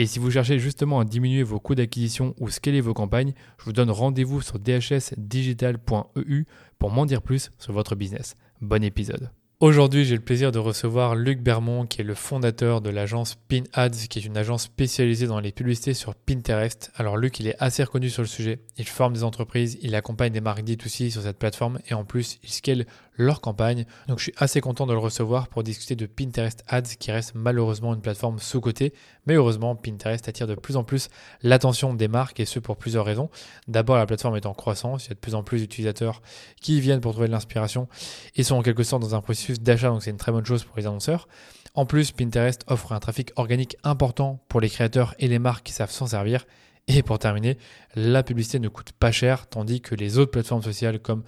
Et si vous cherchez justement à diminuer vos coûts d'acquisition ou scaler vos campagnes, je vous donne rendez-vous sur dhsdigital.eu pour m'en dire plus sur votre business. Bon épisode. Aujourd'hui, j'ai le plaisir de recevoir Luc Bermond, qui est le fondateur de l'agence Pin Ads, qui est une agence spécialisée dans les publicités sur Pinterest. Alors Luc, il est assez reconnu sur le sujet. Il forme des entreprises, il accompagne des marques D2C sur cette plateforme et en plus, il scale leur campagne. Donc je suis assez content de le recevoir pour discuter de Pinterest Ads, qui reste malheureusement une plateforme sous-cotée. Mais heureusement, Pinterest attire de plus en plus l'attention des marques et ce pour plusieurs raisons. D'abord, la plateforme est en croissance, il y a de plus en plus d'utilisateurs qui viennent pour trouver de l'inspiration et sont en quelque sorte dans un processus d'achat, donc c'est une très bonne chose pour les annonceurs. En plus, Pinterest offre un trafic organique important pour les créateurs et les marques qui savent s'en servir. Et pour terminer, la publicité ne coûte pas cher, tandis que les autres plateformes sociales comme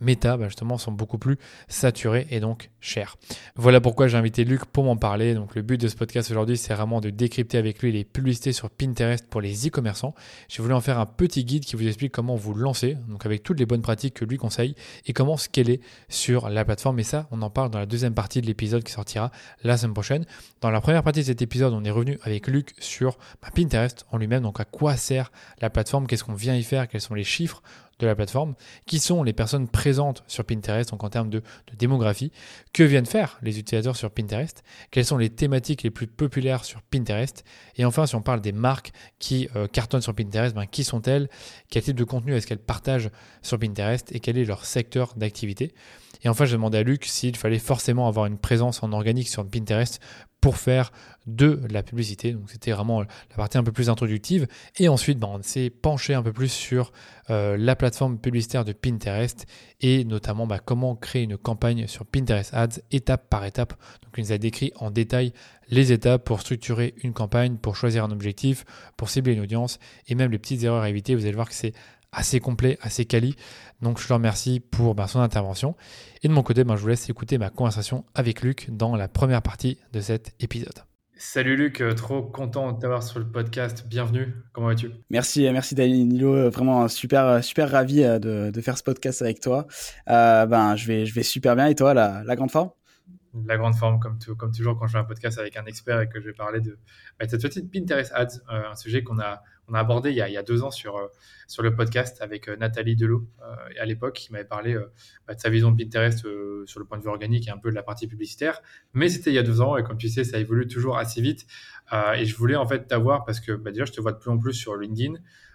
Meta, bah, justement, sont beaucoup plus saturés et donc chers. Voilà pourquoi j'ai invité Luc pour m'en parler. Donc, le but de ce podcast aujourd'hui, c'est vraiment de décrypter avec lui les publicités sur Pinterest pour les e-commerçants. J'ai voulu en faire un petit guide qui vous explique comment vous lancer, donc avec toutes les bonnes pratiques que lui conseille et comment scaler sur la plateforme. Et ça, on en parle dans la deuxième partie de l'épisode qui sortira la semaine prochaine. Dans la première partie de cet épisode, on est revenu avec Luc sur bah, Pinterest en lui-même, donc à quoi sert la plateforme, qu'est-ce qu'on vient y faire, quels sont les chiffres? De la plateforme, qui sont les personnes présentes sur Pinterest, donc en termes de, démographie, que viennent faire les utilisateurs sur Pinterest, quelles sont les thématiques les plus populaires sur Pinterest, et enfin si on parle des marques qui euh, cartonnent sur Pinterest, ben, qui sont-elles, quel type de contenu est-ce qu'elles partagent sur Pinterest? Et quel est leur secteur d'activité? Et enfin, je demandais à Luc s'il fallait forcément avoir une présence en organique sur Pinterest pour faire de la publicité. Donc c'était vraiment la partie un peu plus introductive. Et ensuite, ben, on s'est penché un peu plus sur euh, la plateforme publicitaire de Pinterest et notamment ben, comment créer une campagne sur Pinterest Ads étape par étape. Donc il nous a décrit en détail les étapes pour structurer une campagne, pour choisir un objectif, pour cibler une audience et même les petites erreurs à éviter. Vous allez voir que c'est assez complet, assez quali. Donc je le remercie pour ben, son intervention. Et de mon côté, ben, je vous laisse écouter ma conversation avec Luc dans la première partie de cet épisode. Salut Luc, euh, trop content de t'avoir sur le podcast. Bienvenue, comment vas-tu? Merci, merci Danilo, euh, vraiment super, euh, super ravi de, de, faire ce podcast avec toi. ben, je, vais, je vais super bien et toi, la, la grande forme? La grande forme, comme, comme, toujours quand je fais un podcast avec un expert et que je vais parler de, bah, cette petite Pinterest Ads, un sujet qu'on a, on a abordé il y a, deux ans sur, euh, sur le podcast avec euh, Nathalie Delot euh, à l'époque, qui m'avait parlé bah, de sa vision de Pinterest sur le point de vue organique et un peu de la partie publicitaire. Mais c'était il y a deux ans et comme tu sais, ça évolue toujours assez vite. et je voulais en fait t'avoir parce que bah, déjà, je te vois de plus en plus sur LinkedIn.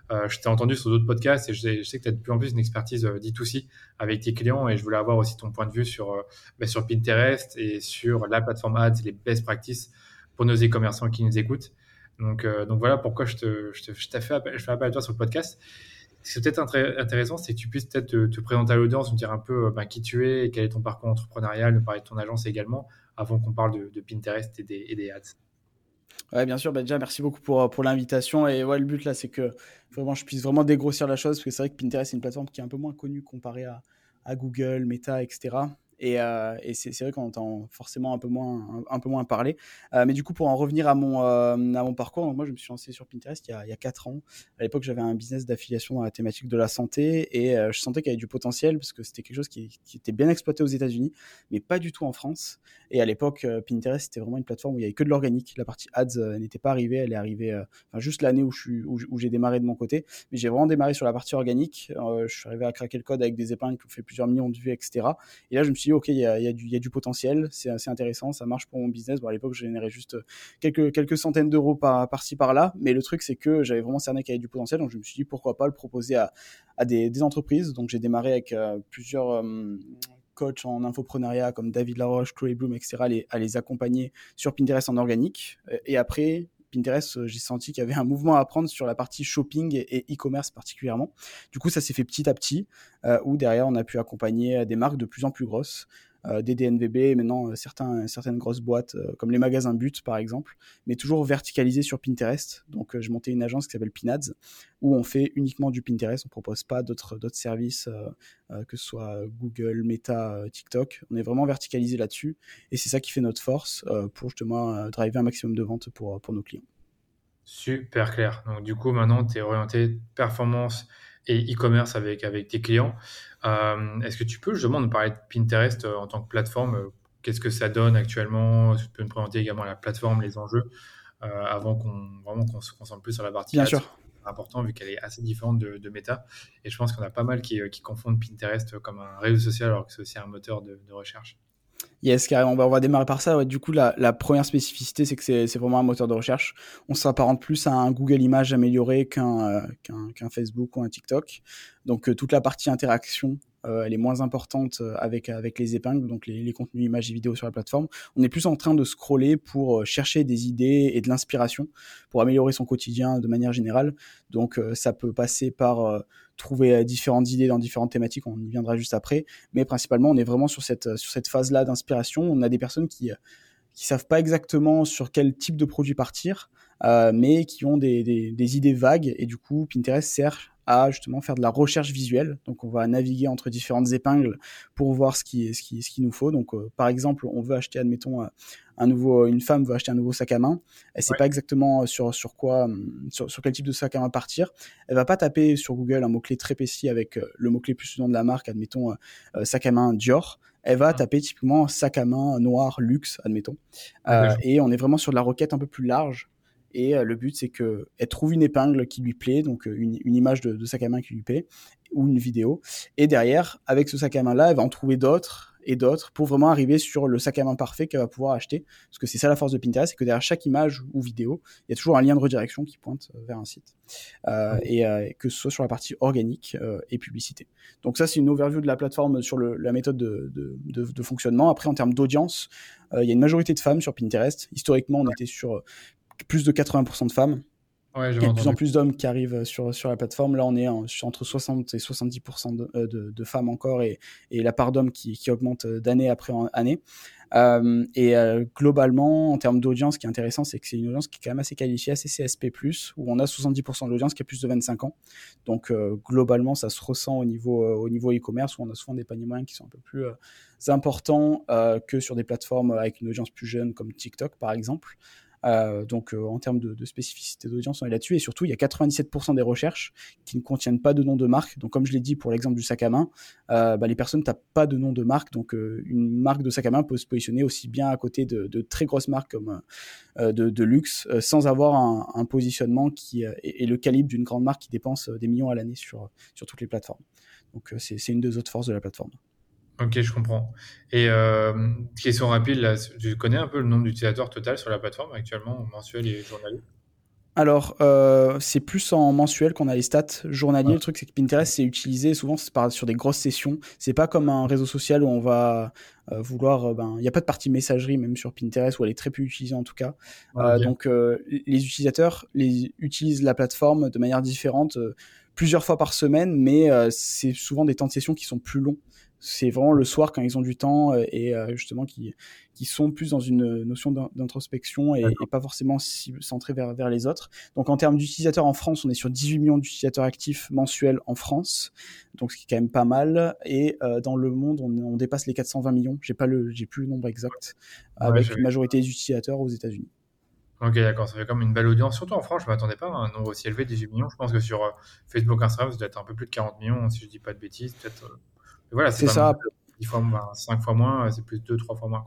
je t'ai entendu sur d'autres podcasts et je sais, que tu as de plus en plus une expertise D2C avec tes clients et je voulais avoir aussi ton point de vue sur, bah, sur Pinterest et sur la plateforme Ads, les best practices pour nos e-commerçants qui nous écoutent. Donc, euh, donc voilà pourquoi je, te, fait appel, fais appel à toi sur le podcast. Ce qui est peut-être intéressant, c'est que tu puisses peut-être te, présenter à l'audience, nous dire un peu ben, qui tu es, quel est ton parcours entrepreneurial, nous parler de ton agence également, avant qu'on parle de, Pinterest et des, ads. Ouais, bien sûr. Bah déjà, merci beaucoup pour, pour l'invitation. Et ouais, le but là, c'est que vraiment, je puisse vraiment dégrossir la chose, parce que c'est vrai que Pinterest, c'est une plateforme qui est un peu moins connue comparée à, à Google, Meta, etc. Et, euh, c'est vrai qu'on entend forcément un peu moins, un, peu moins parler. Euh, mais du coup, pour en revenir à mon, euh, à mon parcours, moi, je me suis lancé sur Pinterest il y a, il y a 4 ans. À l'époque, j'avais un business d'affiliation dans la thématique de la santé et je sentais qu'il y avait du potentiel parce que c'était quelque chose qui, était bien exploité aux États-Unis, mais pas du tout en France. Et à l'époque, Pinterest, c'était vraiment une plateforme où il y avait que de l'organique. La partie ads n'était pas arrivée. Elle est arrivée juste l'année où, j'ai démarré de mon côté. Mais j'ai vraiment démarré sur la partie organique. je suis arrivé à craquer le code avec des épingles qui ont fait plusieurs millions de vues, etc. Et là, je me suis suis dit, OK, il y a, y, a du potentiel, c'est intéressant, ça marche pour mon business. À l'époque, je générais juste quelques, quelques centaines d'euros par, par-ci, par-là. Mais le truc, c'est que j'avais vraiment cerné qu'il y avait du potentiel. Donc, je me suis dit, pourquoi pas le proposer à, des, entreprises. Donc, j'ai démarré avec plusieurs coachs en infoprenariat comme David Laroche, Chloé Bloom, etc., à les, à les accompagner sur Pinterest en organique. Et après, Pinterest, euh, j'ai senti qu'il y avait un mouvement à prendre sur la partie shopping et e-commerce particulièrement. Du coup, ça s'est fait petit à petit, euh, où derrière, on a pu accompagner euh, des marques de plus en plus grosses. Euh, des DNVB, maintenant euh, certaines grosses boîtes euh, comme les magasins But par exemple, mais toujours verticalisé sur Pinterest. Donc je montais une agence qui s'appelle Pinads où on fait uniquement du Pinterest, on propose pas d'autres d'autres services que ce soit Google, Meta, TikTok. On est vraiment verticalisé là-dessus et c'est ça qui fait notre force pour justement driver un maximum de ventes pour, pour nos clients. Super clair. Donc du coup maintenant tu es orienté performance et e-commerce avec, avec tes clients. Euh, est-ce que tu peux justement nous parler de Pinterest euh, en tant que plateforme? Qu'est-ce que ça donne actuellement? Tu peux nous présenter également la plateforme, les enjeux, euh, avant qu'on vraiment qu'on se concentre plus sur la partie. Bien sûr. important vu qu'elle est assez différente de, de, Meta. Et je pense qu'on a pas mal qui, qui, confondent Pinterest comme un réseau social alors que c'est aussi un moteur de, de recherche. Yes, carrément. On va démarrer par ça? Ouais, du coup, la, la première spécificité, c'est que c'est vraiment un moteur de recherche. On s'apparente plus à un Google Images amélioré qu'un qu'un Facebook ou un TikTok. Donc, toute la partie interaction euh, elle est moins importante euh, avec avec les épingles, donc les, contenus images et vidéos sur la plateforme. On est plus en train de scroller pour euh, chercher des idées et de l'inspiration pour améliorer son quotidien de manière générale. Donc ça peut passer par trouver différentes idées dans différentes thématiques, on y viendra juste après, mais principalement on est vraiment sur cette sur cette phase là d'inspiration. On a des personnes qui qui savent pas exactement sur quel type de produit partir, mais qui ont des, des, des, idées vagues et du coup Pinterest sert à justement faire de la recherche visuelle. Donc on va naviguer entre différentes épingles pour voir ce qui ce qui ce qu'il nous faut. Donc euh, par exemple, on veut acheter admettons euh, un nouveau une femme veut acheter un nouveau sac à main, elle sait pas exactement euh, sur sur quoi sur, sur, quel type de sac à main partir. Elle va pas taper sur Google un mot clé très précis avec le mot clé plus souvent de la marque, admettons sac à main Dior. Elle va taper typiquement sac à main noir luxe, admettons. et on est vraiment sur de la requête un peu plus large et euh, le but, c'est qu'elle trouve une épingle qui lui plaît, donc euh, une, image de, sac à main qui lui plaît, ou une vidéo. Et derrière, avec ce sac à main-là, elle va en trouver d'autres et d'autres pour vraiment arriver sur le sac à main parfait qu'elle va pouvoir acheter. Parce que c'est ça la force de Pinterest, c'est que derrière chaque image ou vidéo, il y a toujours un lien de redirection qui pointe euh, vers un site. et que ce soit sur la partie organique et publicité. Donc ça, c'est une overview de la plateforme sur la méthode de, de, fonctionnement. Après, en termes d'audience, il y a une majorité de femmes sur Pinterest. Historiquement, on était sur plus de 80% de femmes. Ouais, il y a de plus en plus d'hommes qui arrivent sur, sur la plateforme. Là, on est entre 60 et 70% de, euh, de, de, femmes encore et, et la part d'hommes qui, qui, augmente d'année après année. Euh, et euh, globalement, en termes d'audience, ce qui est intéressant, c'est que c'est une audience qui est quand même assez qualifiée, assez CSP+, où on a 70% de l'audience qui a plus de 25 ans. Donc euh, globalement, ça se ressent au niveau au niveau e-commerce, où on a souvent des paniers moyens qui sont un peu plus importants que sur des plateformes avec une audience plus jeune comme TikTok, par exemple. Euh, donc euh, en termes de, spécificité d'audience, on est là-dessus. Et surtout, il y a 97% des recherches qui ne contiennent pas de nom de marque. Donc comme je l'ai dit pour l'exemple du sac à main, euh, bah, les personnes tapent pas de nom de marque. Donc une marque de sac à main peut se positionner aussi bien à côté de, très grosses marques comme de, luxe sans avoir un, positionnement qui est, le calibre d'une grande marque qui dépense des millions à l'année sur, sur toutes les plateformes. Donc c'est une des autres forces de la plateforme. Ok, je comprends. Et euh, question rapide, là, tu connais un peu le nombre d'utilisateurs total sur la plateforme actuellement, mensuel et journalier? Alors, euh, c'est plus en mensuel qu'on a les stats journaliers. Le truc, c'est que Pinterest, c'est utilisé souvent sur des grosses sessions. C'est pas comme un réseau social où on va euh, vouloir. ben, il n'y a pas de partie messagerie même sur Pinterest où elle est très peu utilisée en tout cas. donc, les utilisateurs les utilisent la plateforme de manière différente plusieurs fois par semaine, mais c'est souvent des temps de session qui sont plus longs c'est vraiment le soir quand ils ont du temps euh, et euh, justement qui, qui sont plus dans une notion d'introspection et, pas forcément centrés vers, vers les autres. Donc en termes d'utilisateurs en France, on est sur 18 millions d'utilisateurs actifs mensuels en France, donc ce qui est quand même pas mal. Et euh, dans le monde, on, dépasse les 420 millions. J'ai pas le, j'ai plus le nombre exact, avec une majorité des utilisateurs aux États-Unis. Ok, d'accord, ça fait comme une belle audience, surtout en France, je m'attendais pas à un nombre aussi élevé, 18 millions. Je pense que sur Facebook, Instagram, vous êtes un peu plus de 40 millions, si je dis pas de bêtises, peut-être voilà, c'est ça. 10 fois, 5 fois moins, c'est plus 2, 3 fois moins.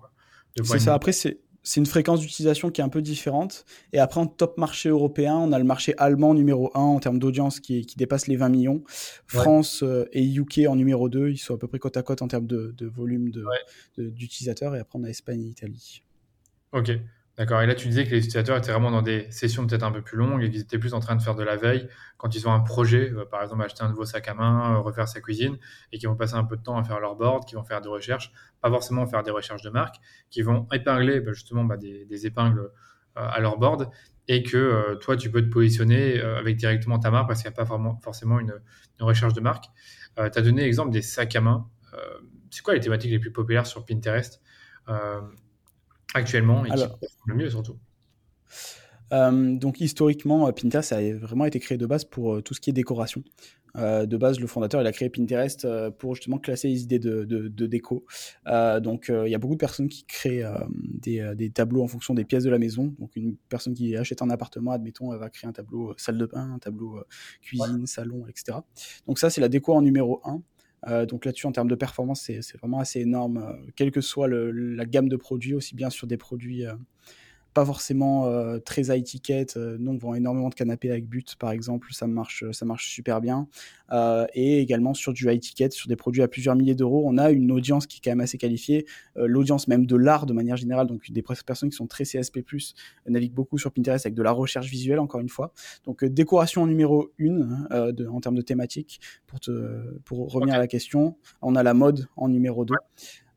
C'est ça. Après, c'est une fréquence d'utilisation qui est un peu différente. Et après, en top marché européen, on a le marché allemand numéro 1 en termes d'audience qui, qui, dépasse les 20 millions. France euh, et UK en numéro 2, ils sont à peu près côte à côte en termes de, de volume d'utilisateurs. et après, on a Espagne et Italie. Ok. D'accord. Et là, tu disais que les utilisateurs étaient vraiment dans des sessions peut-être un peu plus longues et qu'ils étaient plus en train de faire de la veille quand ils ont un projet, euh, par exemple acheter un nouveau sac à main, euh, refaire sa cuisine, et qui vont passer un peu de temps à faire leur board, qui vont faire des recherches, pas forcément faire des recherches de marque, qui vont épingler bah, justement bah, des, épingles euh, à leur board, et que toi, tu peux te positionner avec directement ta marque parce qu'il n'y a pas forcément une, recherche de marque. tu as donné l'exemple des sacs à main. c'est quoi les thématiques les plus populaires sur Pinterest? Actuellement et Alors, le mieux surtout euh, donc historiquement, Pinterest a vraiment été créé de base pour euh, tout ce qui est décoration. Euh, de base, le fondateur il a créé Pinterest pour justement classer les idées de, de, déco. donc il y a beaucoup de personnes qui créent des, des, tableaux en fonction des pièces de la maison. Donc une personne qui achète un appartement, admettons, elle va créer un tableau salle de bain, un tableau cuisine, salon, etc. Donc ça c'est la déco en numéro 1. Euh, donc là-dessus, en termes de performance, c'est vraiment assez énorme, euh, quelle que soit la gamme de produits, aussi bien sur des produits euh, pas forcément euh, très à étiquette. Euh, nous, on vend énormément de canapés avec but, par exemple, ça marche, ça marche super bien. Euh, et également sur du à étiquette, sur des produits à plusieurs milliers d'euros, on a une audience qui est quand même assez qualifiée. L'audience même de l'art de manière générale, donc des personnes qui sont très CSP+, naviguent beaucoup sur Pinterest avec de la recherche visuelle, encore une fois. Donc décoration numéro 1 de, en termes de thématique, pour, te, pour revenir à la question. On a la mode en numéro 2.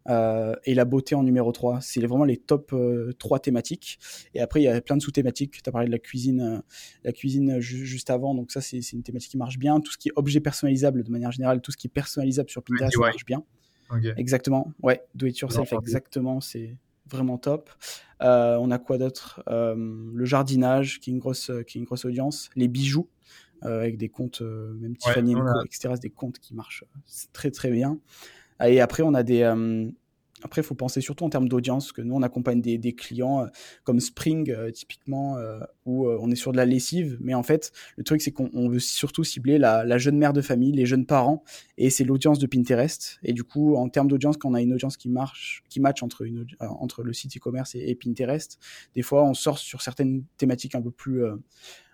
Euh, et la beauté en numéro 3. C'est vraiment les top 3 euh, thématiques. Et après, il y a plein de sous-thématiques. Tu as parlé de la cuisine, euh, la cuisine juste avant. Donc ça, c'est une thématique qui marche bien. Tout ce qui est objet personnalisable, de manière générale, tout ce qui est personnalisable sur Pinterest, ça marche bien. Exactement. Ouais, do it yourself, exactement. C'est vraiment top. on a quoi d'autre? Le jardinage, qui est, une grosse, qui est une grosse audience. Les bijoux, avec des comptes, même Tiffany ouais, etc. C'est des comptes qui marchent très très bien. Et après, on a des. Euh, après, il faut penser surtout en termes d'audience, que nous, on accompagne des, clients euh, comme Spring, euh, typiquement, où on est sur de la lessive. Mais en fait, le truc, c'est qu'on veut surtout cibler la, jeune mère de famille, les jeunes parents, et c'est l'audience de Pinterest. Et du coup, en termes d'audience, quand on a une audience qui marche, qui match entre, le site e-commerce et, Pinterest, des fois, on sort sur certaines thématiques un peu plus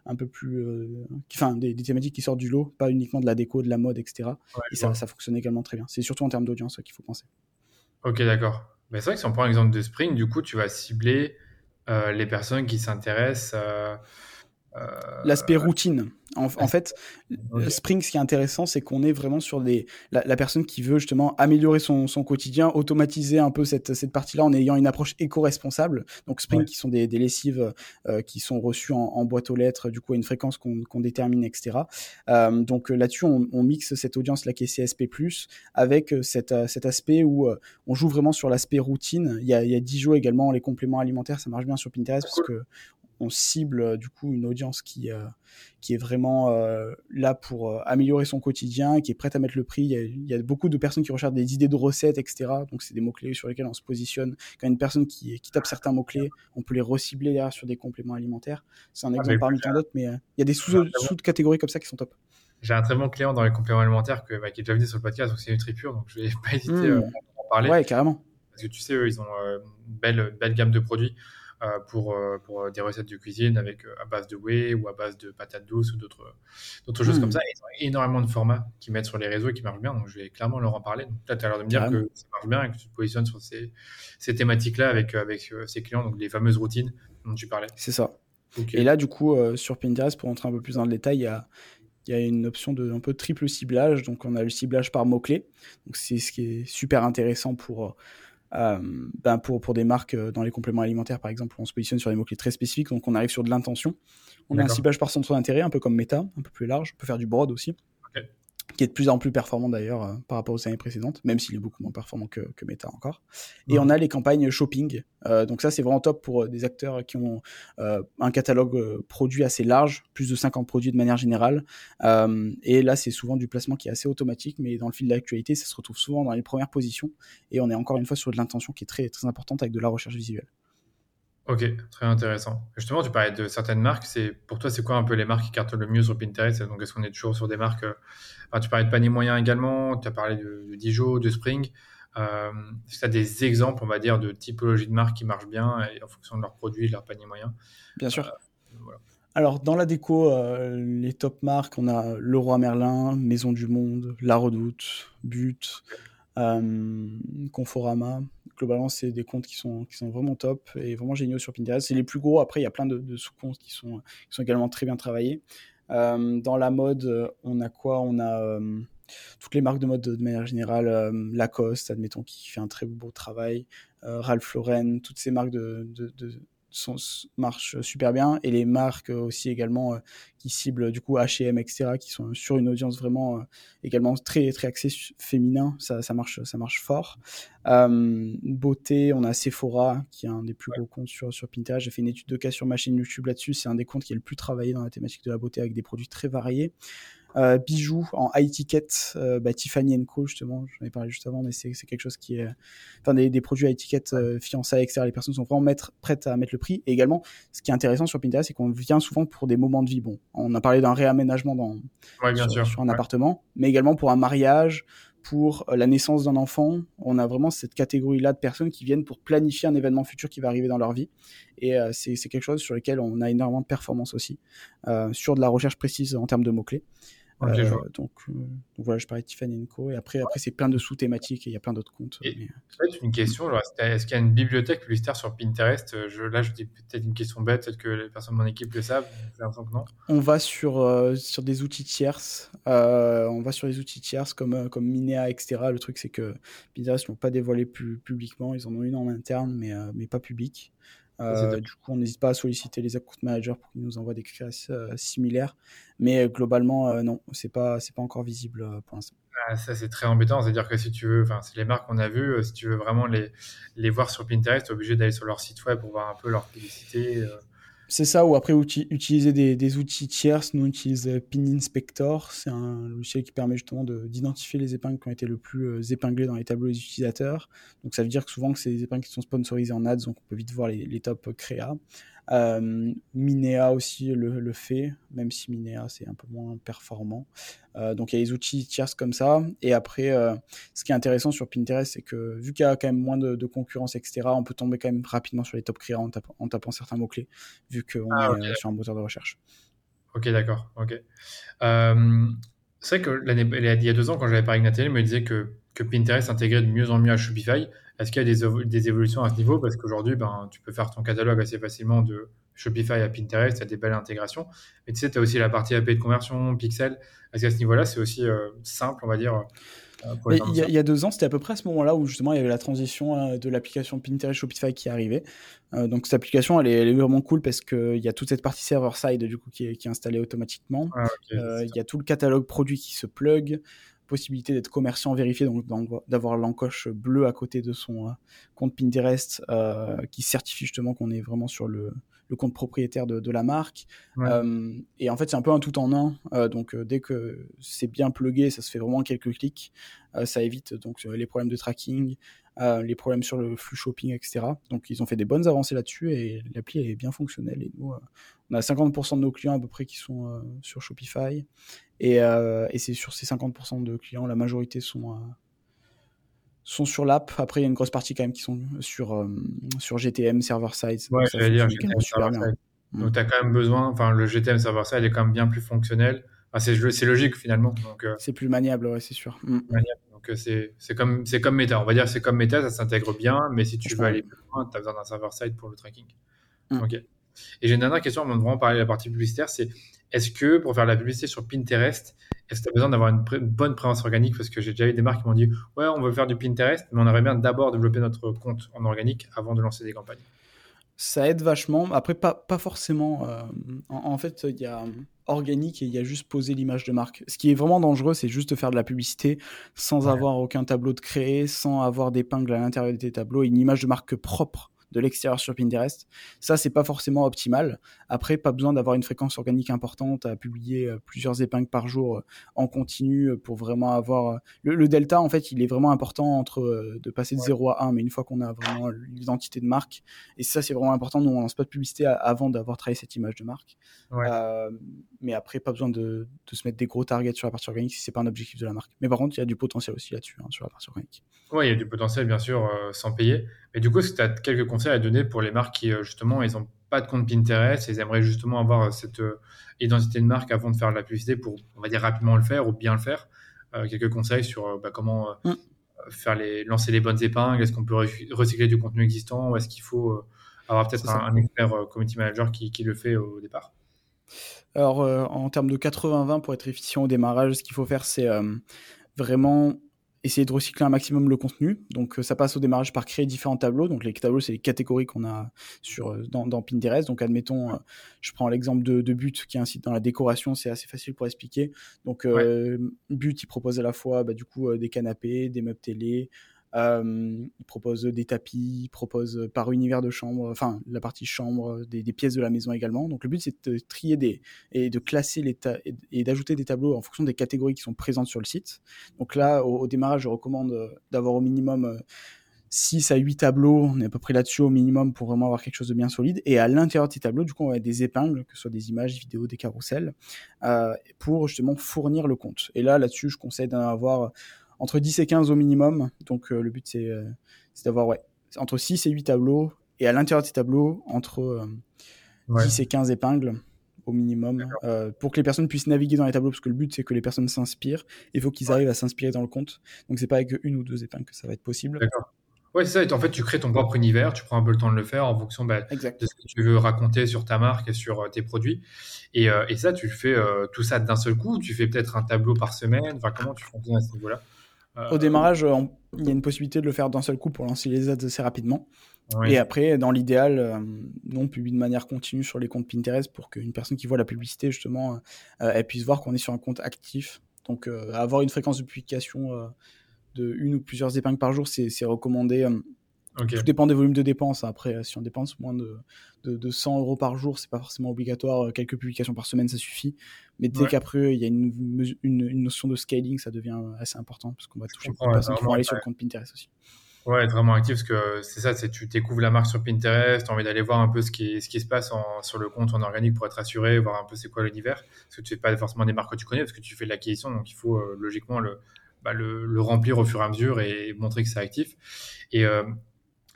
un peu plus, euh, enfin des, thématiques qui sortent du lot, pas uniquement de la déco, de la mode, etc. et ça, ça fonctionne également très bien. C'est surtout en termes d'audience qu'il faut penser. Ok, d'accord. Mais c'est vrai que si on prend l'exemple de Spring, du coup, tu vas cibler euh, les personnes qui s'intéressent euh, L'aspect routine. En, fait, Spring, ce qui est intéressant, c'est qu'on est vraiment sur des, la, personne qui veut justement améliorer son, quotidien, automatiser un peu cette, cette partie-là en ayant une approche éco-responsable. Donc Spring, qui sont des, lessives euh, qui sont reçues en, boîte aux lettres, du coup à une fréquence qu'on détermine, etc. Euh, donc là-dessus, on, mixe cette audience-là qui est CSP+, avec euh, cet, aspect où on joue vraiment sur l'aspect routine. Il y a, il y a également, les compléments alimentaires, ça marche bien sur Pinterest parce que on cible euh, du coup une audience qui, euh, qui est vraiment euh, là pour améliorer son quotidien, qui est prête à mettre le prix. Il y, a, beaucoup de personnes qui recherchent des idées de recettes, etc. Donc c'est des mots-clés sur lesquels on se positionne. Quand une personne qui, qui tape certains mots-clés, on peut les recibler derrière sur des compléments alimentaires. C'est un ah, exemple parmi tant d'autres, mais il y a des sous-catégories comme ça qui sont top. J'ai un très bon client dans les compléments alimentaires que, bah, qui est déjà venu sur le podcast, donc c'est NutriPure, donc je vais pas hésiter hmm. à en parler. Ouais, carrément. Parce que tu sais, eux, ils ont une belle, belle gamme de produits. Euh, pour, euh, pour des recettes de cuisine avec euh, à base de whey ou à base de patates douces ou d'autres d'autres choses comme hmm. ça. Ils ont énormément de formats qui mettent sur les réseaux et qui marchent bien. Donc, je vais clairement leur en parler. Donc, là, tu as l'air de me dire que ça marche bien et que tu te positionnes sur ces, ces thématiques-là avec, avec ces clients, donc les fameuses routines dont tu parlais. C'est ça. Et là, du coup, sur Pinterest, pour entrer un peu plus dans le détail, il y a, il y a une option de un peu triple ciblage. Donc, on a le ciblage par mots-clés. Donc, c'est ce qui est super intéressant pour, euh, ben pour, pour des marques euh, dans les compléments alimentaires, par exemple, on se positionne sur des mots-clés très spécifiques, donc on arrive sur de l'intention. On a un ciblage par centre d'intérêt, un peu comme Meta, un peu plus large. On peut faire du broad aussi qui est de plus en plus performant d'ailleurs euh, par rapport aux années précédentes, même s'il est beaucoup moins performant que, que Meta encore. Et on a les campagnes shopping. Euh, donc ça, c'est vraiment top pour euh, des acteurs qui ont un catalogue produit assez large, plus de 50 produits de manière générale. et là, c'est souvent du placement qui est assez automatique, mais dans le fil de l'actualité, ça se retrouve souvent dans les premières positions. Et on est encore une fois sur de l'intention qui est très, très importante avec de la recherche visuelle. Ok, très intéressant. Justement, tu parlais de certaines marques. C'est pour toi, c'est quoi un peu les marques qui cartonnent le mieux sur Pinterest? Donc, est-ce qu'on est toujours sur des marques tu parlais de panier moyen également. Tu as parlé de, de Dijon, de Spring. Est-ce que tu as des exemples, on va dire, de typologie de marques qui marchent bien et en fonction de leurs produits, de leur panier moyen? Bien sûr. Alors, dans la déco, les top marques, on a Leroy Merlin, Maison du Monde, La Redoute, But, Conforama. Globalement, c'est des comptes qui sont, qui sont vraiment top et vraiment géniaux sur Pinterest. C'est les plus gros. Après, il y a plein de, sous-comptes qui sont, qui sont également très bien travaillés. dans la mode, on a quoi? On a toutes les marques de mode de manière générale, Lacoste, admettons, qui fait un très beau travail, Ralph Lauren, toutes ces marques de, marchent super bien et les marques aussi également euh, qui ciblent du coup H&M etc qui sont sur une audience vraiment euh, également très très axée féminin ça, ça marche ça marche fort. Beauté on a Sephora qui est un des plus gros comptes sur, sur Pinterest. J'ai fait une étude de cas sur ma chaîne YouTube là-dessus. C'est un des comptes qui est le plus travaillé dans la thématique de la beauté avec des produits très variés euh, bijoux en high ticket, euh, bah, Tiffany Co justement, j'en ai parlé juste avant, mais c'est quelque chose qui est, enfin des, des produits high ticket, euh, fiançailles, etc. Les personnes sont vraiment mettre, prêtes à mettre le prix. Et également, ce qui est intéressant sur Pinterest, c'est qu'on vient souvent pour des moments de vie. Bon, on a parlé d'un réaménagement dans sur, un appartement, mais également pour un mariage, pour la naissance d'un enfant. On a vraiment cette catégorie-là de personnes qui viennent pour planifier un événement futur qui va arriver dans leur vie. Et c'est quelque chose sur lequel on a énormément de performance aussi, sur de la recherche précise en termes de mots-clés. Euh, donc, donc, voilà, je parlais de Tiffany Co. Et après, après c'est plein de sous-thématiques et il y a plein d'autres comptes. Et, une question, est-ce qu'il y a une bibliothèque publicitaire sur Pinterest? Je, Là, je dis peut-être une question bête, peut-être que les personnes de mon équipe le savent. non. On va sur, euh, sur des outils tierces. Euh, on va sur des outils tierces comme, comme Minea, etc. Le truc, c'est que Pinterest ne l'ont pas dévoilé plus publiquement. Ils en ont une en interne, mais, mais pas public. Euh, du coup, on n'hésite pas à solliciter les account managers pour qu'ils nous envoient des créations euh, similaires. Mais euh, globalement, non, c'est pas, c'est pas encore visible pour l'instant. Ah, ça, c'est très embêtant. C'est-à-dire que si tu veux, enfin, c'est les marques qu'on a vues, si tu veux vraiment les, les voir sur Pinterest, tu es obligé d'aller sur leur site web pour voir un peu leur publicité. C'est ça, ou après utiliser des, outils tierces. Nous, on utilise euh, Pin Inspector. C'est un logiciel qui permet justement d'identifier les épingles qui ont été le plus euh, épinglées dans les tableaux des utilisateurs. Donc ça veut dire que souvent que c'est des épingles qui sont sponsorisées en ads, donc on peut vite voir les, les top créa. Euh, Minea aussi le, fait, même si Minea c'est un peu moins performant. Euh, donc il y a des outils tierces comme ça. Et après, euh, ce qui est intéressant sur Pinterest, c'est que vu qu'il y a quand même moins de, concurrence, etc., on peut tomber quand même rapidement sur les top créas en, tapant, certains mots-clés, vu qu'on ah, est sur un moteur de recherche. Ok, d'accord. Ok. c'est vrai que l'année, il y a deux ans, quand j'avais parlé avec Nathalie, elle me disait que, que Pinterest intégrait de mieux en mieux à Shopify. Est-ce qu'il y a des, évolutions à ce niveau? Parce qu'aujourd'hui, ben, tu peux faire ton catalogue assez facilement de Shopify à Pinterest, tu as des belles intégrations. Mais tu sais, tu as aussi la partie AP de conversion, Pixel. Est-ce qu'à ce niveau-là, c'est aussi euh, simple, on va dire euh, il, y a, deux ans, c'était à peu près à ce moment-là où justement il y avait la transition euh, de l'application Pinterest Shopify qui arrivait. donc cette application, elle est, vraiment cool parce qu'il y a toute cette partie server-side du coup qui est, qui est installée automatiquement. Ah, il y a tout le catalogue produit qui se plug possibilité d'être commerçant vérifié, donc d'avoir l'encoche bleue à côté de son euh, compte Pinterest euh, qui certifie justement qu'on est vraiment sur le, compte propriétaire de, la marque. Euh, et en fait, c'est un peu un tout en un. donc, dès que c'est bien plugué, ça se fait vraiment en quelques clics. ça évite donc les problèmes de tracking, les problèmes sur le flux shopping, etc. Donc, ils ont fait des bonnes avancées là-dessus et l'appli est bien fonctionnelle. Et nous, on a 50% de nos clients à peu près qui sont sur Shopify. Euh, et, c'est sur ces 50% de clients, la majorité sont, euh, sont sur l'app. Après, il y a une grosse partie quand même qui sont sur, euh, sur GTM, server-side. Ouais, ça veut dire GTM, server-side. Mm. Donc, tu as quand même besoin, enfin, le GTM server-side est quand même bien plus fonctionnel. Enfin, c'est logique finalement. c'est plus maniable, ouais, c'est sûr. Mm. Donc, c'est comme, comme Meta. On va dire c'est comme Meta, ça s'intègre bien, mais si tu veux aller plus loin, tu as besoin d'un server-side pour le tracking. Mm. Ok. Et j'ai une dernière question avant de vraiment parler de la partie publicitaire, c'est est-ce que pour faire la publicité sur Pinterest, est-ce que tu as besoin d'avoir une bonne présence organique? Parce que j'ai déjà eu des marques qui m'ont dit Ouais, on veut faire du Pinterest, mais on aimerait bien d'abord développer notre compte en organique avant de lancer des campagnes. Ça aide vachement. Après, pas, pas forcément. Euh, en, fait, il y a organique et il y a juste poser l'image de marque. Ce qui est vraiment dangereux, c'est juste de faire de la publicité sans avoir aucun tableau de créer, sans avoir d'épingle à l'intérieur de tes tableaux, une image de marque propre de l'extérieur sur Pinterest. Ça, c'est pas forcément optimal. Après, pas besoin d'avoir une fréquence organique importante à publier euh, plusieurs épingles par jour euh, en continu pour vraiment avoir. Le, delta, en fait, il est vraiment important entre de passer de 0 à 1, mais une fois qu'on a vraiment l'identité de marque, et ça, c'est vraiment important. Nous, on lance pas de publicité avant d'avoir travaillé cette image de marque. mais après, pas besoin de, de, se mettre des gros targets sur la partie organique si c'est pas un objectif de la marque. Mais par contre, il y a du potentiel aussi là-dessus, hein, sur la partie organique. Oui, il y a du potentiel, bien sûr, euh, sans payer. Mais du coup, que tu as quelques conseils à donner pour les marques qui, euh, justement, ils n'ont pas de compte Pinterest, ils aimeraient justement avoir euh, cette identité de marque avant de faire de la publicité pour, on va dire, rapidement le faire ou bien le faire Quelques conseils sur bah, comment mm. faire les, lancer les bonnes épingles? Est-ce qu'on peut recycler du contenu existant ou est-ce qu'il faut avoir peut-être un, expert community manager qui, qui, le fait au départ? Alors, en termes de 80-20, pour être efficient au démarrage, ce qu'il faut faire, c'est vraiment essayer de recycler un maximum le contenu. Donc euh, ça passe au démarrage par créer différents tableaux. Donc les tableaux, c'est les catégories qu'on a sur, euh, dans, Pinterest. Donc admettons, euh, je prends l'exemple de, de, But, qui est un site dans la décoration, c'est assez facile pour expliquer. Donc But, il propose à la fois bah, du coup des canapés, des meubles télé, il propose des tapis, il propose par univers de chambre, enfin la partie chambre, des, pièces de la maison également. Donc le but c'est de trier des et de classer les et, d'ajouter des tableaux en fonction des catégories qui sont présentes sur le site. Donc là au, démarrage je recommande euh, d'avoir au minimum 6 euh, à 8 tableaux, on est à peu près là-dessus au minimum pour vraiment avoir quelque chose de bien solide. Et à l'intérieur de ces tableaux, du coup, on va des épingles, que ce soit des images, vidéos, des carousels, pour justement fournir le compte. Et là, là-dessus, je conseille d'en avoir entre 10 et 15 au minimum. Donc euh, le but euh, c'est d'avoir ouais, entre 6 et 8 tableaux et à l'intérieur de ces tableaux entre 10 euh, et 15 épingles au minimum pour que les personnes puissent naviguer dans les tableaux parce que le but c'est que les personnes s'inspirent il faut qu'ils arrivent à s'inspirer dans le compte donc c'est pas avec une ou deux épingles que ça va être possible D'accord. Ouais, c'est ça. En fait, tu crées ton propre univers, tu prends un peu le temps de le faire en fonction bah, de ce que tu veux raconter sur ta marque et sur tes produits. Et, et ça, tu fais tout ça d'un seul coup. Tu fais peut-être un tableau par semaine? Enfin, comment tu fonctionnes à ce niveau-là? Au démarrage, euh, il y a une possibilité de le faire d'un seul coup pour lancer les ads assez rapidement. Et après, dans l'idéal, euh, nous, on publie de manière continue sur les comptes Pinterest pour qu'une personne qui voit la publicité, justement, euh, elle puisse voir qu'on est sur un compte actif. Donc, avoir une fréquence de publication de une ou plusieurs épingles par jour, c'est recommandé tout dépend des volumes de dépenses. Après, euh, si on dépense moins de, de, 100 euros par jour, c'est pas forcément obligatoire. Euh, quelques publications par semaine, ça suffit. Mais dès qu'après, il y a une, une, notion de scaling, ça devient assez important parce qu'on va toucher de personnes qui vont aller sur le compte Pinterest aussi. Ouais, être vraiment actif parce que c'est ça, c'est tu découvres la marque sur Pinterest, tu as envie d'aller voir un peu ce qui, ce qui se passe sur le compte en organique pour être assuré, voir un peu c'est quoi l'univers. Parce que tu fais pas forcément des marques que tu connais, parce que tu fais de l'acquisition, donc il faut euh, logiquement le, bah, le, le, remplir au fur et à mesure et montrer que c'est actif. Et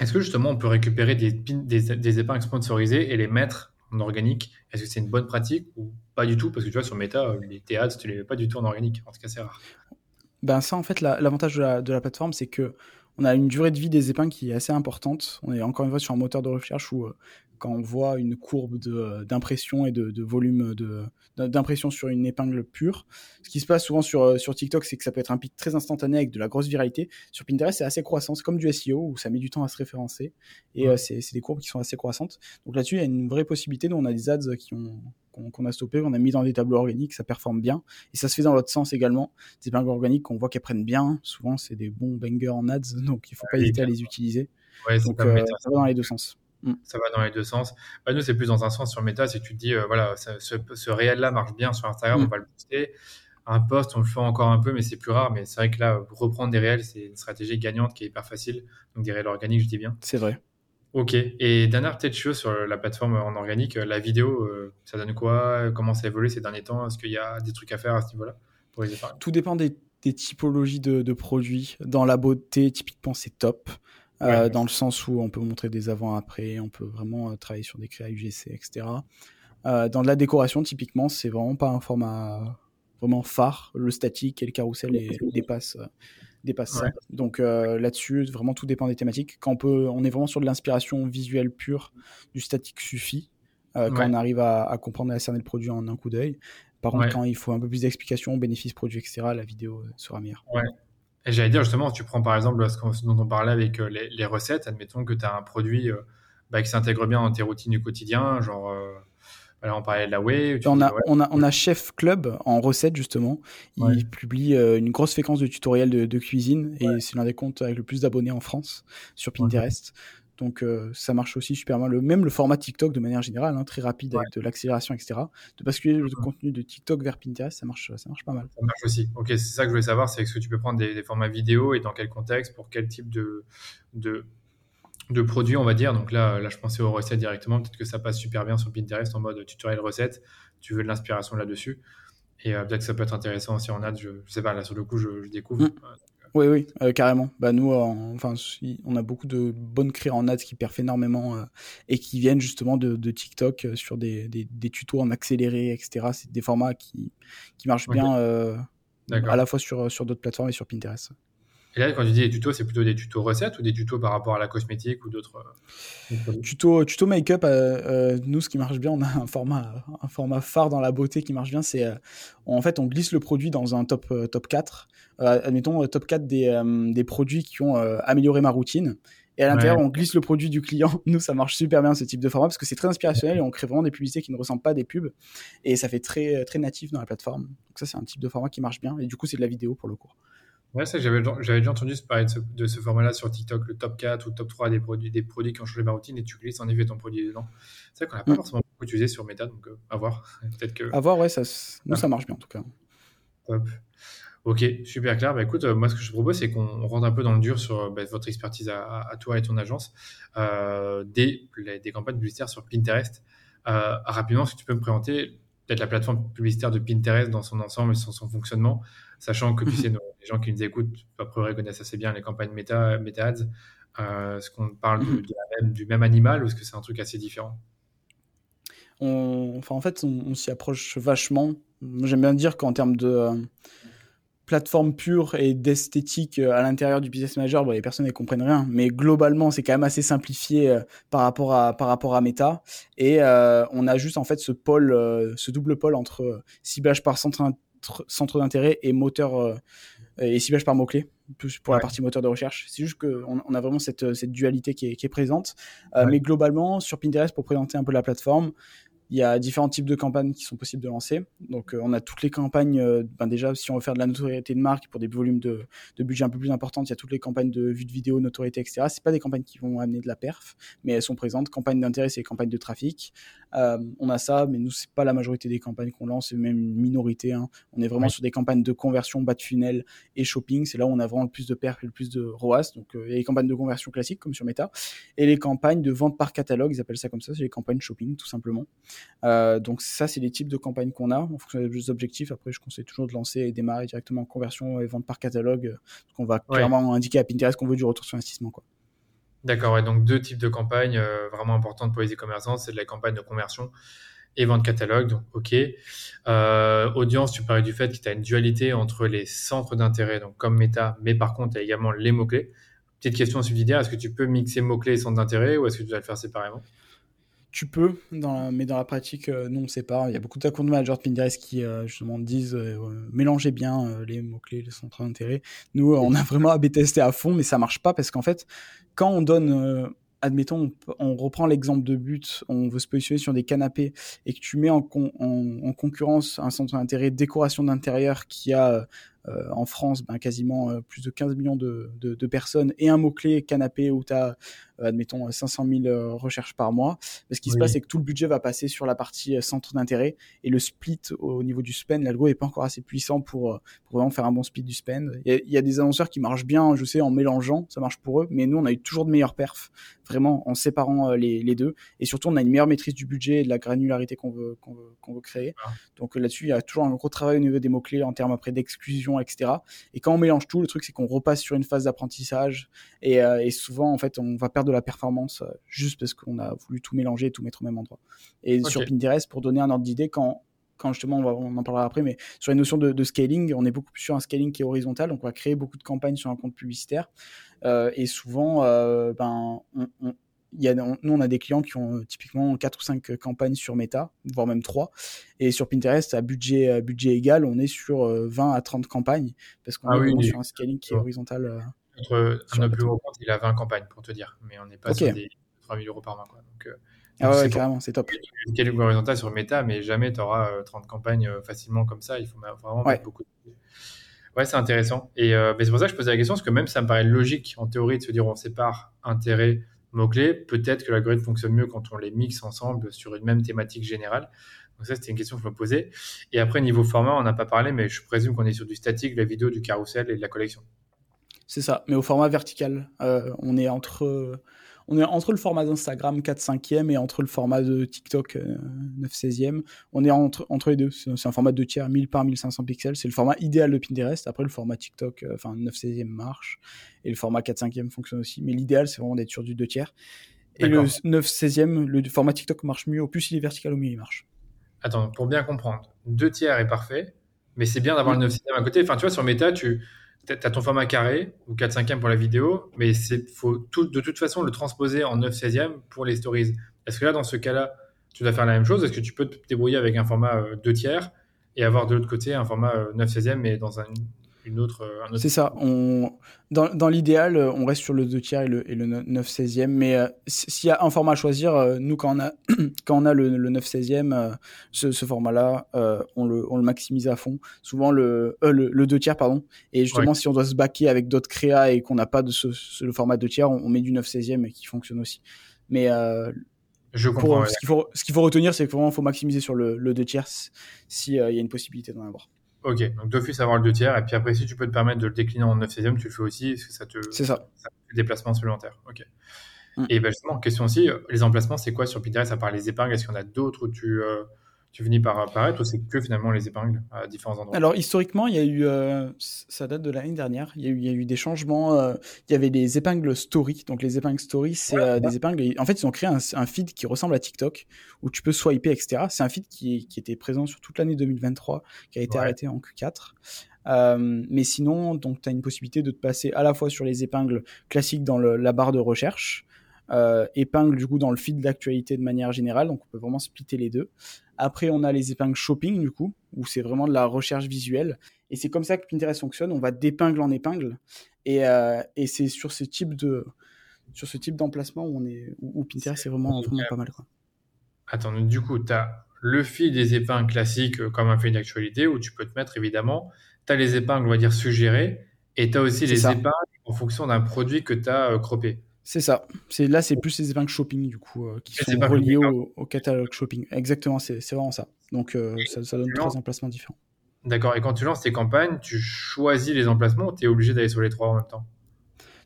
est-ce que justement on peut récupérer des, des, épingles sponsorisées et les mettre en organique? Est-ce que c'est une bonne pratique ou pas du tout? Parce que tu vois, sur Meta, les théâtres, tu les mets pas du tout en organique. En tout cas, c'est rare. Ben ça, en fait, l'avantage de, la, de la plateforme, c'est que on a une durée de vie des épingles qui est assez importante. On est encore une fois sur un moteur de recherche où euh, quand on voit une courbe euh, d'impression et de, de volume d'impression sur une épingle pure. Ce qui se passe souvent sur, euh, sur TikTok, c'est que ça peut être un pic très instantané avec de la grosse viralité. Sur Pinterest, c'est assez croissant. C'est comme du SEO où ça met du temps à se référencer. Et euh, c'est des courbes qui sont assez croissantes. Donc là-dessus, il y a une vraie possibilité. Nous, on a des ads qui ont qu'on a stoppé, on a mis dans des tableaux organiques, ça performe bien. Et ça se fait dans l'autre sens également. Des épingles organiques qu'on voit qu'elles prennent bien. Souvent, c'est des bons bangers en ads, donc il faut pas hésiter à les utiliser. donc, ça va dans les deux sens. Mm. Ça va dans les deux sens. Bah, nous, c'est plus dans un sens sur Meta, c'est que tu te dis, euh, voilà, ce, ce réel-là marche bien sur Instagram, mm. on va le poster. Un post, on le fait encore un peu, mais c'est plus rare. Mais c'est vrai que là, reprendre des réels, c'est une stratégie gagnante qui est hyper facile. Donc des réels organiques, je dis bien. C'est vrai. Ok. Et dernière petite chose sur la plateforme en organique, la vidéo, euh, ça donne quoi? Comment ça évolue ces derniers temps? Est-ce qu'il y a des trucs à faire à ce niveau-là pour les Tout dépend des, typologies de, de, produits. Dans la beauté, typiquement, c'est top. Euh, dans le sens où on peut montrer des avant-après, on peut vraiment euh, travailler sur des créas UGC, etc. Euh, dans de la décoration, typiquement, c'est vraiment pas un format vraiment phare. Le statique et le carrousel et, dépassent, ça. Donc là-dessus, vraiment tout dépend des thématiques. Quand on, peut, on est vraiment sur de l'inspiration visuelle pure, du statique suffit. quand on arrive à, comprendre et à cerner le produit en un coup d'œil. Par contre, quand il faut un peu plus d'explications, bénéfices produits, etc., la vidéo sera meilleure. Ouais. Et j'allais dire justement, tu prends par exemple ce dont on parlait avec euh, les, recettes, admettons que tu as un produit euh, bah, qui s'intègre bien dans tes routines du quotidien, genre euh, on parlait de la Way. On a, on, a, on a Chef Club en recettes justement. Il publie une grosse fréquence de tutoriels de, cuisine et c'est l'un des comptes avec le plus d'abonnés en France sur Pinterest. Donc ça marche aussi super bien. Le, même le format TikTok de manière générale, hein, très rapide avec de l'accélération, etc. De basculer le contenu de TikTok vers Pinterest, ça marche, ça marche pas mal. Ça marche aussi. Ok, c'est ça que je voulais savoir, c'est est-ce que tu peux prendre des, formats vidéo et dans quel contexte, pour quel type de, de, de produit, on va dire. Donc là, là, je pensais aux recettes directement. Peut-être que ça passe super bien sur Pinterest en mode tutoriel recette. Tu veux de l'inspiration là-dessus. Et peut-être que ça peut être intéressant aussi en ads. Je, je sais pas, là, sur le coup, je, découvre. Mm. Oui, oui, euh, carrément. Bah, nous, enfin, on a beaucoup de bonnes créas en ads qui perfent énormément euh, et qui viennent justement de, de TikTok euh, sur des, des, des, tutos en accéléré, etc. C'est des formats qui, qui marchent bien à la fois sur, sur d'autres plateformes et sur Pinterest. Et là, quand tu dis des tutos, c'est plutôt des tutos recettes ou des tutos par rapport à la cosmétique ou d'autres euh, Tuto, tuto make-up, euh, euh, nous, ce qui marche bien, on a un format, un format phare dans la beauté qui marche bien. C'est en fait, on glisse le produit dans un top, top 4. admettons, top 4 des, des produits qui ont amélioré ma routine. Et à l'intérieur, on glisse le produit du client. Nous, ça marche super bien ce type de format parce que c'est très inspirationnel et on crée vraiment des publicités qui ne ressemblent pas à des pubs. Et ça fait très, très natif dans la plateforme. Donc, ça, c'est un type de format qui marche bien. Et du coup, c'est de la vidéo pour le coup. Ouais, ça, j'avais, j'avais déjà entendu parler de ce, de ce format-là sur TikTok, le top 4 ou le top 3 des produits, des produits qui ont changé ma routine et tu glisses en effet ton produit dedans. C'est vrai qu'on n'a pas mm. forcément beaucoup utilisé sur Meta, donc euh, à voir. Peut-être que. À voir, ouais, ça, nous, ça marche bien en tout cas. Top. Ok, super clair. Bah, écoute, euh, moi, ce que je propose, c'est qu'on rentre un peu dans le dur sur euh, bah, votre expertise à, à, toi et ton agence, euh, des, des campagnes publicitaires sur Pinterest. rapidement, si tu peux me présenter peut-être la plateforme publicitaire de Pinterest dans son ensemble et son, son fonctionnement, sachant que tu sais, les gens qui nous écoutent, à peu près, connaissent assez bien les campagnes méta, méta ads. Euh, est-ce qu'on parle même, du même animal ou est-ce que c'est un truc assez différent? Enfin, en fait, on, s'y approche vachement. J'aime bien dire qu'en termes de euh, plateforme pure et d'esthétique euh, à l'intérieur du business manager, bon, les personnes ne comprennent rien, mais globalement, c'est quand même assez simplifié par rapport à par rapport à Meta. Et on a juste en fait ce pôle, ce double pôle entre ciblage par centre centre d'intérêt et moteur euh, et ciblage par mots-clés pour la partie moteur de recherche. C'est juste qu'on on a vraiment cette, cette dualité qui est, qui est présente. Euh, mais globalement, sur Pinterest, pour présenter un peu la plateforme, il y a différents types de campagnes qui sont possibles de lancer. Donc, euh, on a toutes les campagnes. Euh, ben déjà, si on veut faire de la notoriété de marque pour des volumes de, de budget un peu plus importants, il y a toutes les campagnes de vue de vidéo, notoriété, etc. C'est pas des campagnes qui vont amener de la perf, mais elles sont présentes. Campagnes d'intérêt, c'est campagnes de trafic. Euh, on a ça, mais nous, c'est pas la majorité des campagnes qu'on lance, c'est même une minorité. Hein. On est vraiment sur des campagnes de conversion, bas de funnel et shopping. C'est là où on a vraiment le plus de perf et le plus de ROAS. Donc, il y a les campagnes de conversion classiques, comme sur Meta, et les campagnes de vente par catalogue, ils appellent ça comme ça, c'est les campagnes shopping, tout simplement. donc, ça, c'est les types de campagnes qu'on a en fonction des objectifs. Après, je conseille toujours de lancer et démarrer directement en conversion et vente par catalogue. Parce qu'on va clairement indiquer à Pinterest qu'on veut du retour sur investissement. Quoi. D'accord, ouais, donc deux types de campagnes euh, vraiment importantes pour les e-commerçants. C'est de la campagne de conversion et vente catalogue. Donc, OK. Euh, audience, tu parlais du fait que tu as une dualité entre les centres d'intérêt, donc comme Meta, mais par contre, tu as également les mots-clés. Petite question subsidiaire, est-ce que tu peux mixer mots-clés et centres d'intérêt ou est-ce que tu dois le faire séparément? Tu peux, mais dans la pratique, euh, non, on ne sait pas. Il y a beaucoup de compte managers de Pinterest qui euh, justement disent euh, mélangez bien les mots-clés, les centres d'intérêt. Nous, on a vraiment AB testé à fond, mais ça marche pas parce qu'en fait, quand on donne admettons, on, reprend l'exemple de but, on veut se positionner sur des canapés et que tu mets en, en concurrence un centre d'intérêt décoration d'intérieur qui a euh, en France, ben, quasiment euh, plus de 15 millions de, personnes et un mot-clé canapé où tu as, euh, admettons, 500 000 recherches par mois. Mais ce qui se passe, c'est que tout le budget va passer sur la partie centre d'intérêt et le split au niveau du spend, l'algo est pas encore assez puissant pour, vraiment faire un bon split du spend. Il y, a, des annonceurs qui marchent bien, je sais, en mélangeant, ça marche pour eux, mais nous, on a eu toujours de meilleurs perfs, vraiment en séparant les, deux. Et surtout, on a une meilleure maîtrise du budget et de la granularité qu'on veut, qu'on veut, créer. Ah. Donc là-dessus, il y a toujours un gros travail au niveau des mots-clés en termes après d'exclusion etc. Et quand on mélange tout, le truc c'est qu'on repasse sur une phase d'apprentissage euh, et, souvent en fait on va perdre de la performance euh, juste parce qu'on a voulu tout mélanger et tout mettre au même endroit. Et sur Pinterest, pour donner un ordre d'idée, quand quand justement on, va, on en parlera après, mais sur les notions de, scaling, on est beaucoup plus sur un scaling qui est horizontal, donc on va créer beaucoup de campagnes sur un compte publicitaire. Euh, et souvent, ben, on, y a, nous, on a des clients qui ont euh, typiquement 4 ou 5 campagnes sur Meta, voire même 3. Et sur Pinterest, à budget, à budget égal, on est sur 20 euh, à 30 campagnes, parce qu'on ah est sur un scaling qui est horizontal. Euh, Notre, un plus gros compte, il a 20 campagnes, pour te dire. Mais on n'est pas sur des 3000 euros par mois. Quoi. Donc, ah ouais, carrément, c'est top. Scaling horizontal sur Meta, mais jamais tu auras 30 campagnes facilement comme ça. Il faut vraiment mettre beaucoup de... Ouais, c'est intéressant. Et c'est pour ça que je posais la question, parce que même ça me paraît logique en théorie de se dire on sépare intérêt mots-clés, peut-être que l'algorithme fonctionne mieux quand on les mixe ensemble sur une même thématique générale. Donc ça, c'était une question que je me posais. Et après, niveau format, on n'a pas parlé, mais je présume qu'on est sur du statique, la vidéo, du carrousel et de la collection. C'est ça, mais au format vertical. Euh, on est entre on est entre le format d'Instagram 4 5 e et entre le format de TikTok 9 16 e On est entre, entre les deux. C'est un format de tiers, 1000 par 1500 pixels. C'est le format idéal de Pinterest. Après, le format TikTok, euh, enfin 9 16 e marche. Et le format 4 5 e fonctionne aussi. Mais l'idéal, c'est vraiment d'être sur du 2 tiers. Et le 9 16 e le format TikTok marche mieux. Au plus il est vertical, au mieux il marche. Attends, pour bien comprendre, 2 tiers est parfait. Mais c'est bien d'avoir le 9 16 e à côté. Enfin, tu vois, sur Meta, tu tu as ton format carré ou 4 5 e pour la vidéo, mais il faut de toute façon le transposer en 9 16 e pour les stories. Est-ce que là, dans ce cas-là, tu dois faire la même chose? Est-ce que tu peux te débrouiller avec un format 2 euh, tiers et avoir de l'autre côté un format 9 16 e mais dans un, autre. Euh, C'est ça. On... Dans, dans l'idéal, euh, on reste sur le 2 tiers et le, et le 9 16e. Mais euh, s'il y a un format à choisir, nous, quand on a, quand on a le, le 9 16e, ce, ce format-là, on, le, on le maximise à fond. Souvent, le, le, le 2 tiers, pardon. Et justement, si on doit se baquer avec d'autres créas et qu'on n'a pas de ce, le format 2 tiers, on, met du 9 16e et qui fonctionne aussi. Mais. je comprends. Ce qu'il faut, ce qu'il faut retenir, c'est qu'il faut maximiser sur le, le 2 tiers s'il y a une possibilité d'en avoir. Ok, donc d'office avoir le 2 tiers, et puis après, si tu peux te permettre de le décliner en 9 16e, tu le fais aussi, parce que ça te. C'est ça. ça fait des placements supplémentaires. Ok. Mm. Et ben justement, question aussi, les emplacements, c'est quoi sur Pinterest à part les épingles Est-ce qu'il y en a d'autres où tu, euh, tu finis par apparaître ou c'est que finalement les épingles à différents endroits Alors historiquement, il y a eu, euh, ça date de l'année dernière, il y, a eu, il y a eu des changements. Euh, il y avait des épingles story. Donc les épingles story, c'est euh, des épingles. En fait, ils ont créé un, un, feed qui ressemble à TikTok où tu peux swiper, etc. C'est un feed qui, qui, était présent sur toute l'année 2023, qui a été arrêté en Q4. Euh, mais sinon, donc tu as une possibilité de te passer à la fois sur les épingles classiques dans le, la barre de recherche, euh, épingles du coup dans le feed d'actualité de manière générale, donc on peut vraiment splitter les deux. Après, on a les épingles shopping, du coup, où c'est vraiment de la recherche visuelle. Et c'est comme ça que Pinterest fonctionne. On va d'épingle en épingle. Et, euh, et c'est sur ce type de sur ce type d'emplacement où on est où, Pinterest est vraiment, vraiment pas mal. Quoi. Attends, du coup, tu as le fil des épingles classiques euh, comme un fil d'actualité où tu peux te mettre évidemment. Tu as les épingles, on va dire, suggérées. Et tu as aussi les épingles en fonction d'un produit que tu as euh, croppé. C'est ça. C'est là, c'est plus les épingles shopping du coup euh, qui sont reliées au, catalogue shopping. Exactement, c'est vraiment ça. Donc euh, ça, donne trois emplacements différents. D'accord. Et quand tu lances tes campagnes, tu choisis les emplacements ou tu es obligé d'aller sur les trois en même temps?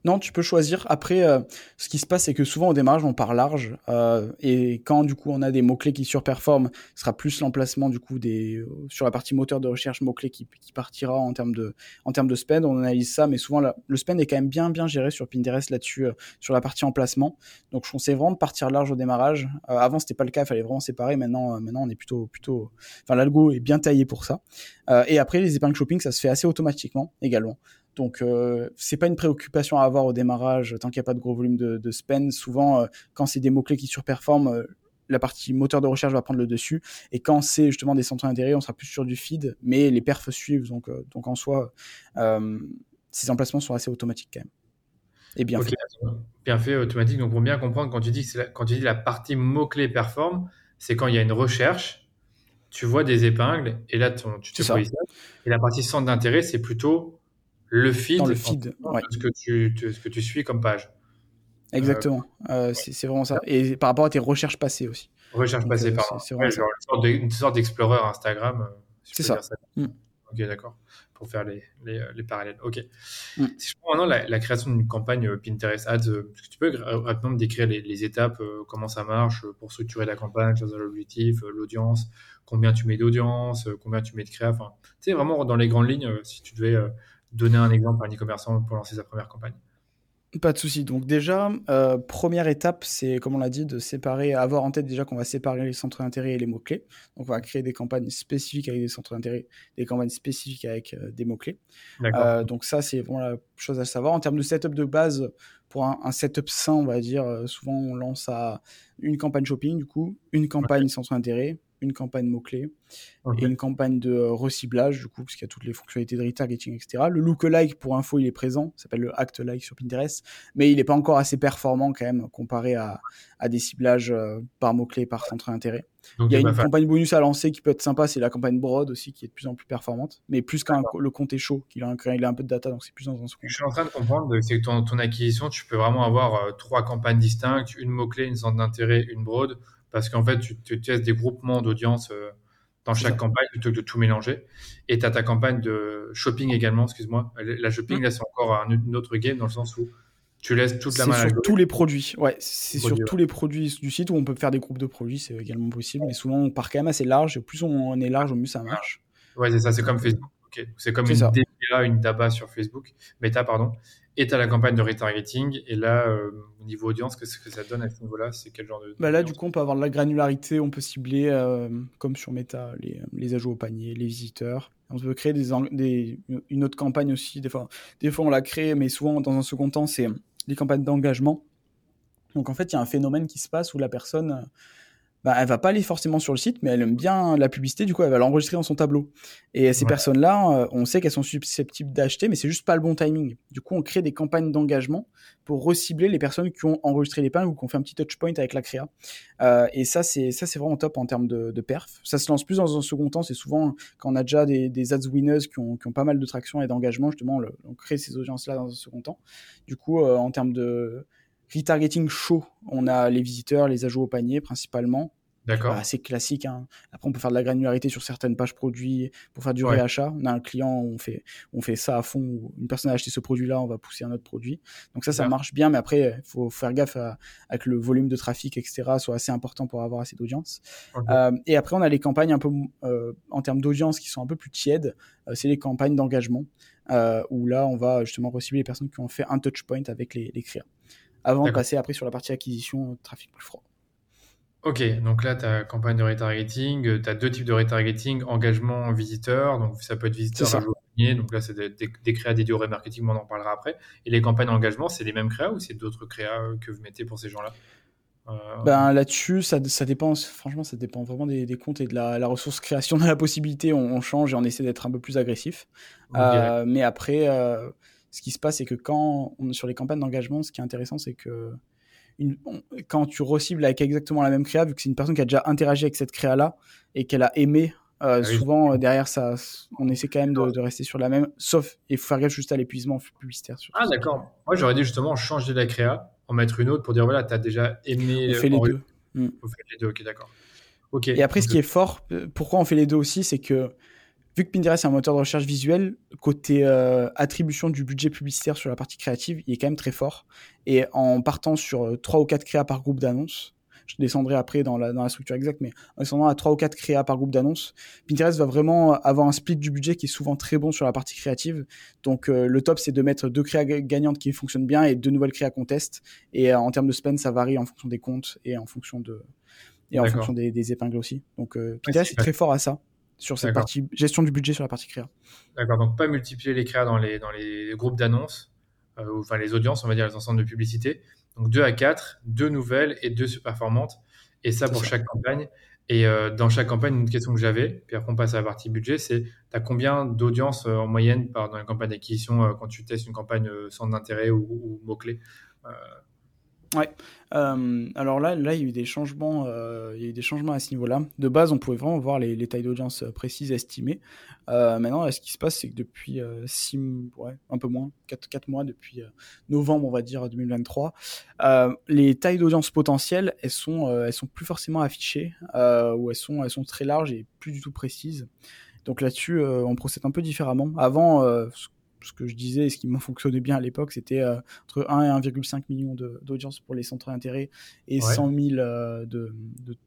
Non, tu peux choisir. Après, euh, ce qui se passe, c'est que souvent au démarrage, on part large. Euh, et quand du coup on a des mots-clés qui surperforment, ce sera plus l'emplacement du coup des euh, sur la partie moteur de recherche mots-clés qui, qui, partira en termes de en termes de spend. On analyse ça, mais souvent le spend est quand même bien bien géré sur Pinterest là-dessus, sur la partie emplacement. Donc je conseille vraiment de partir large au démarrage. avant c'était pas le cas, il fallait vraiment séparer. Maintenant maintenant on est plutôt plutôt, enfin l'algo est bien taillé pour ça. et après les épingles shopping, ça se fait assez automatiquement également. Donc euh, c'est pas une préoccupation à avoir au démarrage tant qu'il n'y a pas de gros volume de, de spend. Souvent, euh, quand c'est des mots clés qui surperforment, euh, la partie moteur de recherche va prendre le dessus. Et quand c'est justement des centres d'intérêt, on sera plus sur du feed, mais les perfs suivent. Donc euh, donc en soi, ces emplacements sont assez automatiques quand même. Et bien fait. Bien fait, automatique. Donc pour bien comprendre, quand tu dis la, quand tu dis la partie mot clé performe, c'est quand il y a une recherche, tu vois des épingles et là tu te positionnes. Et la partie centre d'intérêt, c'est plutôt le feed, dans le feed ce, que tu, ce que tu suis comme page. Exactement, euh, c'est vraiment ça. Et par rapport à tes recherches passées aussi. Recherches passées, euh, pardon. C'est une sorte d'explorer Instagram. Euh, c'est ça. Mm. Ok, d'accord. Pour faire les, les, les parallèles. Ok. Mm. Si je prends maintenant la, création d'une campagne Pinterest Ads, est-ce que tu peux rapidement me décrire les, les étapes, comment ça marche pour structurer la campagne, choisir l'objectif, l'audience, combien tu mets d'audience, combien tu mets de créa, enfin, tu sais, vraiment dans les grandes lignes, si tu devais donner un exemple à un e-commerçant pour lancer sa première campagne pas de souci. Donc déjà, euh, première étape, c'est comme on l'a dit, de séparer, avoir en tête déjà qu'on va séparer les centres d'intérêt et les mots clés. Donc on va créer des campagnes spécifiques avec des centres d'intérêt, des campagnes spécifiques avec euh, des mots clés. Euh, donc ça, c'est vraiment la chose à savoir. En termes de setup de base, pour un, setup sain, on va dire, souvent on lance à une campagne shopping du coup, une campagne centre d'intérêt, une campagne mot-clé et une campagne de euh, reciblage, du coup, parce qu'il y a toutes les fonctionnalités de retargeting, etc. Le lookalike, pour info, il est présent, s'appelle le act like sur Pinterest, mais il n'est pas encore assez performant quand même comparé à, à des ciblages euh, par mot-clé, par centre d'intérêt. il y a une campagne bonus à lancer qui peut être sympa, c'est la campagne Broad aussi, qui est de plus en plus performante. Mais plus quand le compte est chaud, qu'il a, un, il a un peu de data, donc c'est plus dans un second. Je suis en train de comprendre, c'est que ton, ton, acquisition, tu peux vraiment avoir euh, trois campagnes distinctes, une mot-clé, une centre d'intérêt, une Broad, parce qu'en fait, tu, tu testes des groupements d'audience euh, dans chaque campagne plutôt que de tout mélanger. Et tu as ta campagne de shopping également, excuse-moi. La shopping, là, c'est encore un, autre game dans le sens où tu laisses toute la main sur tous les produits. Ouais, c'est sur tous les produits du site où on peut faire des groupes de produits, c'est également possible. Mais souvent, on part quand même assez large. Et plus on est large, au mieux ça marche. Ouais, c'est ça. C'est comme Facebook. C'est comme une DBA, une DABA sur Facebook, Meta, pardon. Et tu la campagne de retargeting. Et là, euh, au niveau audience, qu'est-ce que ça donne à ce niveau-là? C'est quel genre de. Bah là, du coup, on peut avoir de la granularité. On peut cibler, euh, comme sur Meta, les, les, ajouts au panier, les visiteurs. On peut créer des, des, une autre campagne aussi. Des fois, des fois, on la crée, mais souvent, dans un second temps, c'est les campagnes d'engagement. Donc en fait, il y a un phénomène qui se passe où la personne, bah, elle va pas aller forcément sur le site, mais elle aime bien la publicité, du coup, elle va l'enregistrer dans son tableau. Et ces personnes-là, euh, on sait qu'elles sont susceptibles d'acheter, mais c'est juste pas le bon timing. Du coup, on crée des campagnes d'engagement pour recibler les personnes qui ont enregistré l'épingle ou qui ont fait un petit touchpoint avec la créa. Euh, et ça, c'est ça, c'est vraiment top en termes de, perf. Ça se lance plus dans un second temps. C'est souvent quand on a déjà des, ads winners qui ont, pas mal de traction et d'engagement, justement, on, crée ces audiences-là dans un second temps. Du coup, euh, en termes de retargeting chaud, on a les visiteurs, les ajouts au panier principalement. D'accord. Bah, c'est classique. Hein. Après, on peut faire de la granularité sur certaines pages produits pour faire du réachat. On a un client, on fait, on fait ça à fond. Une personne a acheté ce produit-là, on va pousser un autre produit. Donc ça, ça marche bien. Mais après, il faut faire gaffe à, que le volume de trafic, etc., soit assez important pour avoir assez d'audience. Euh, et après, on a les campagnes un peu euh, en termes d'audience qui sont un peu plus tièdes. Euh, c'est les campagnes d'engagement où là, on va justement recibler les personnes qui ont fait un touch point avec les, les créas avant de passer après sur la partie acquisition, trafic plus froid. Ok, donc là, tu as campagne de retargeting, euh, tu as deux types de retargeting, engagement visiteur, donc ça peut être visiteur donc là, c'est des, des, créas dédiés au remarketing, on en parlera après. Et les campagnes d'engagement, c'est les mêmes créas ou c'est d'autres créas euh, que vous mettez pour ces gens-là? Euh, ben, Là-dessus, ça, ça, dépend, franchement, ça dépend vraiment des, comptes et de la, ressource création. de la possibilité, on, change et on essaie d'être un peu plus agressif. mais après, ce qui se passe, c'est que quand on, sur les campagnes d'engagement, ce qui est intéressant, c'est que quand tu recibles avec exactement la même créa, vu que c'est une personne qui a déjà interagi avec cette créa-là et qu'elle a aimé, euh, ah souvent euh, derrière ça, on essaie quand même de, rester sur la même, sauf il faut faire gaffe juste à l'épuisement publicitaire. ah d'accord. Moi j'aurais dit justement changer la créa, en mettre une autre pour dire voilà, tu as déjà aimé. On fait les deux. Mm. On fait les deux, ok d'accord. Et après, ce qui est fort, pourquoi on fait les deux aussi, c'est que vu que Pinterest est un moteur de recherche visuel, côté euh, attribution du budget publicitaire sur la partie créative, il est quand même très fort. Et en partant sur 3 euh, ou 4 créas par groupe d'annonces, je descendrai après dans la, dans la structure exacte, mais en descendant à 3 ou 4 créas par groupe d'annonces, Pinterest va vraiment avoir un split du budget qui est souvent très bon sur la partie créative. Donc euh, le top, c'est de mettre deux créas gagnantes qui fonctionnent bien et deux nouvelles créas qu'on teste. Et en termes de spend, ça varie en fonction des comptes et en fonction de et en fonction des, des épingles aussi. Donc Pinterest est très fort à ça sur cette partie gestion du budget sur la partie créa. D'accord, donc pas multiplier les créas dans les, dans les groupes d'annonces, euh, enfin les audiences, on va dire les ensembles de publicité. Donc 2 à 4, deux nouvelles et deux performantes. Et ça pour chaque campagne. Et euh, dans chaque campagne, une question que j'avais, puis après on passe à la partie budget, c'est tu as combien d'audience euh, en moyenne par, dans la campagne d'acquisition quand tu testes une campagne centre d'intérêt ou, ou mots-clés Ouais. Euh, alors là, là, il y a eu des changements, euh, il y a des changements à ce niveau-là. De base, on pouvait vraiment voir les, tailles d'audience euh, précises estimées. maintenant, ce qui se passe, c'est que depuis six, ouais, un peu moins, 4, 4 mois, depuis novembre, on va dire 2023, les tailles d'audience potentielles, elles sont, elles sont plus forcément affichées, ou elles sont, elles sont très larges et plus du tout précises. Donc là-dessus, on procède un peu différemment. Avant, que je disais et ce qui m'a fonctionné bien à l'époque, c'était euh, entre 1 et 1,5 million d'audience pour les centres d'intérêt et 100 000 euh, de,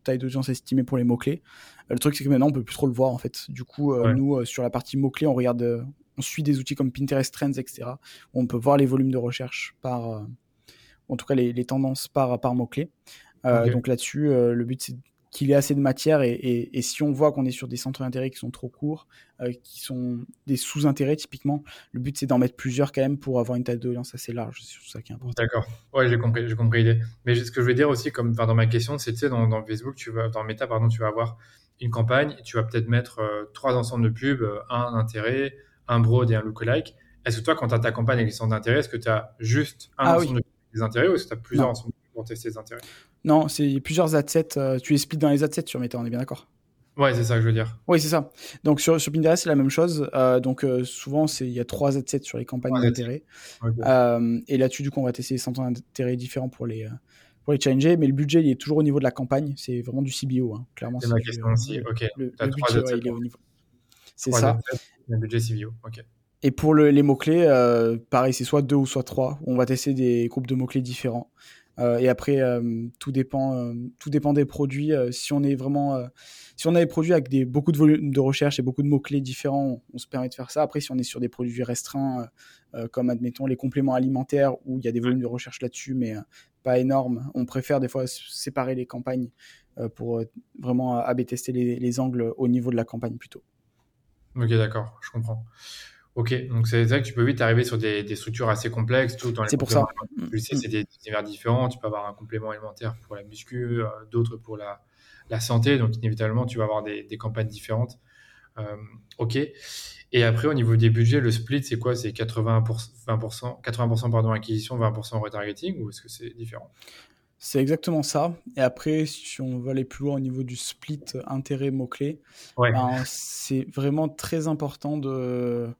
taille d'audience estimée pour les mots-clés. Euh, le truc, c'est que maintenant, on peut plus trop le voir, en fait. Du coup, nous, sur la partie mots-clés, on regarde, on suit des outils comme Pinterest Trends, etc. Où on peut voir les volumes de recherche par, en tout cas, les, tendances par, par mots-clés. Donc là-dessus, le but, c'est qu'il ait assez de matière et, si on voit qu'on est sur des centres d'intérêt qui sont trop courts, euh, qui sont des sous-intérêts typiquement, le but c'est d'en mettre plusieurs quand même pour avoir une taille d'audience assez large. C'est ça qui est important. D'accord. Ouais, j'ai compris, j'ai compris l'idée. Mais ce que je veux dire aussi, comme dans ma question, c'est tu sais, dans, Facebook, tu vas, dans Meta, pardon, tu vas avoir une campagne, tu vas peut-être mettre euh, trois ensembles de pubs, euh, un intérêt, un broad et un lookalike. Est-ce que toi, quand tu as ta campagne avec les centres d'intérêt, est-ce que tu as juste un ah ensemble de des intérêts ou est-ce que tu as plusieurs ensembles pour tester les intérêts? Non, c'est plusieurs adsets. Euh, tu les splits dans les adsets sur Meta, on est bien d'accord Ouais, c'est ça que je veux dire. Oui, c'est ça. Donc sur, sur Pinterest, c'est la même chose. Euh, donc euh, souvent, il y a trois adsets sur les campagnes d'intérêt. et là-dessus, du coup, on va tester des centres d'intérêt différents pour les, pour les challenger. Mais le budget, il est toujours au niveau de la campagne. C'est vraiment du CBO, hein. clairement. C'est ma question aussi. Ok. Le, budget, il est au niveau. C'est ça. Le budget CBO. Ok. Et pour les mots-clés, pareil, c'est soit deux ou soit trois. On va tester des groupes de mots-clés différents. Euh, et après, euh, tout dépend, euh, tout dépend des produits. si on est vraiment, si on a des produits avec des, beaucoup de volume de recherche et beaucoup de mots clés différents, on, se permet de faire ça. Après, si on est sur des produits restreints, comme admettons les compléments alimentaires où il y a des volumes de recherche là-dessus, mais pas énormes, on préfère des fois séparer les campagnes pour vraiment AB tester les, les angles au niveau de la campagne plutôt. Ok, d'accord, je comprends. Ok, donc c'est vrai que tu peux vite arriver sur des, structures assez complexes, tout dans les C'est pour ça. Tu sais, c'est des univers différents. Tu peux avoir un complément alimentaire pour la muscu, euh, d'autres pour la, la, santé. Donc, inévitablement, tu vas avoir des, campagnes différentes. Euh, ok. Et après, au niveau des budgets, le split, c'est quoi? C'est 80%, 20%, 80% pardon, acquisition, 20% retargeting ou est-ce que c'est différent? C'est exactement ça. Et après, si on veut aller plus loin au niveau du split intérêt mot-clé, ben, c'est vraiment très important de,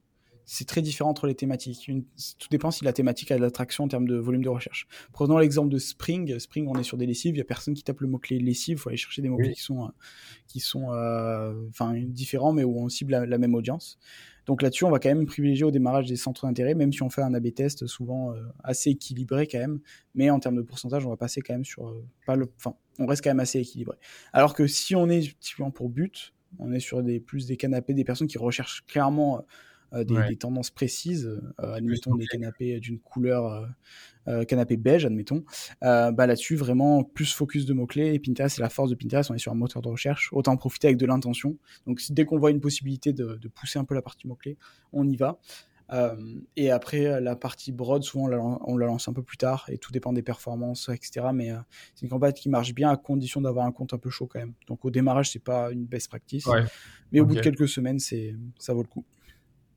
c'est très différent entre les thématiques. tout dépend si la thématique a de l'attraction en termes de volume de recherche. Prenons l'exemple de Spring. Spring, on est sur des lessives, il n'y a personne qui tape le mot-clé lessive, il faut aller chercher des mots-clés qui sont, euh, qui sont euh, différents, mais où on cible la, même audience. Donc là-dessus, on va quand même privilégier au démarrage des centres d'intérêt, même si on fait un A-B test souvent euh, assez équilibré quand même. Mais en termes de pourcentage, on va passer quand même sur... pas le, enfin, on reste quand même assez équilibré. Alors que si on est typiquement pour but, on est sur des, plus des canapés, des personnes qui recherchent clairement euh, des, tendances précises, euh, admettons des canapés d'une couleur euh, canapé beige, admettons, bah là-dessus, vraiment plus focus de mots-clés. Et Pinterest, c'est la force de Pinterest, on est sur un moteur de recherche, autant en profiter avec de l'intention. Donc dès qu'on voit une possibilité de, pousser un peu la partie mots-clés, on y va. et après, la partie broad, souvent on la, lance un peu plus tard et tout dépend des performances, etc. Mais c'est une campagne qui marche bien à condition d'avoir un compte un peu chaud quand même. Donc au démarrage, c'est pas une best practice. Mais au bout de quelques semaines, c'est ça vaut le coup.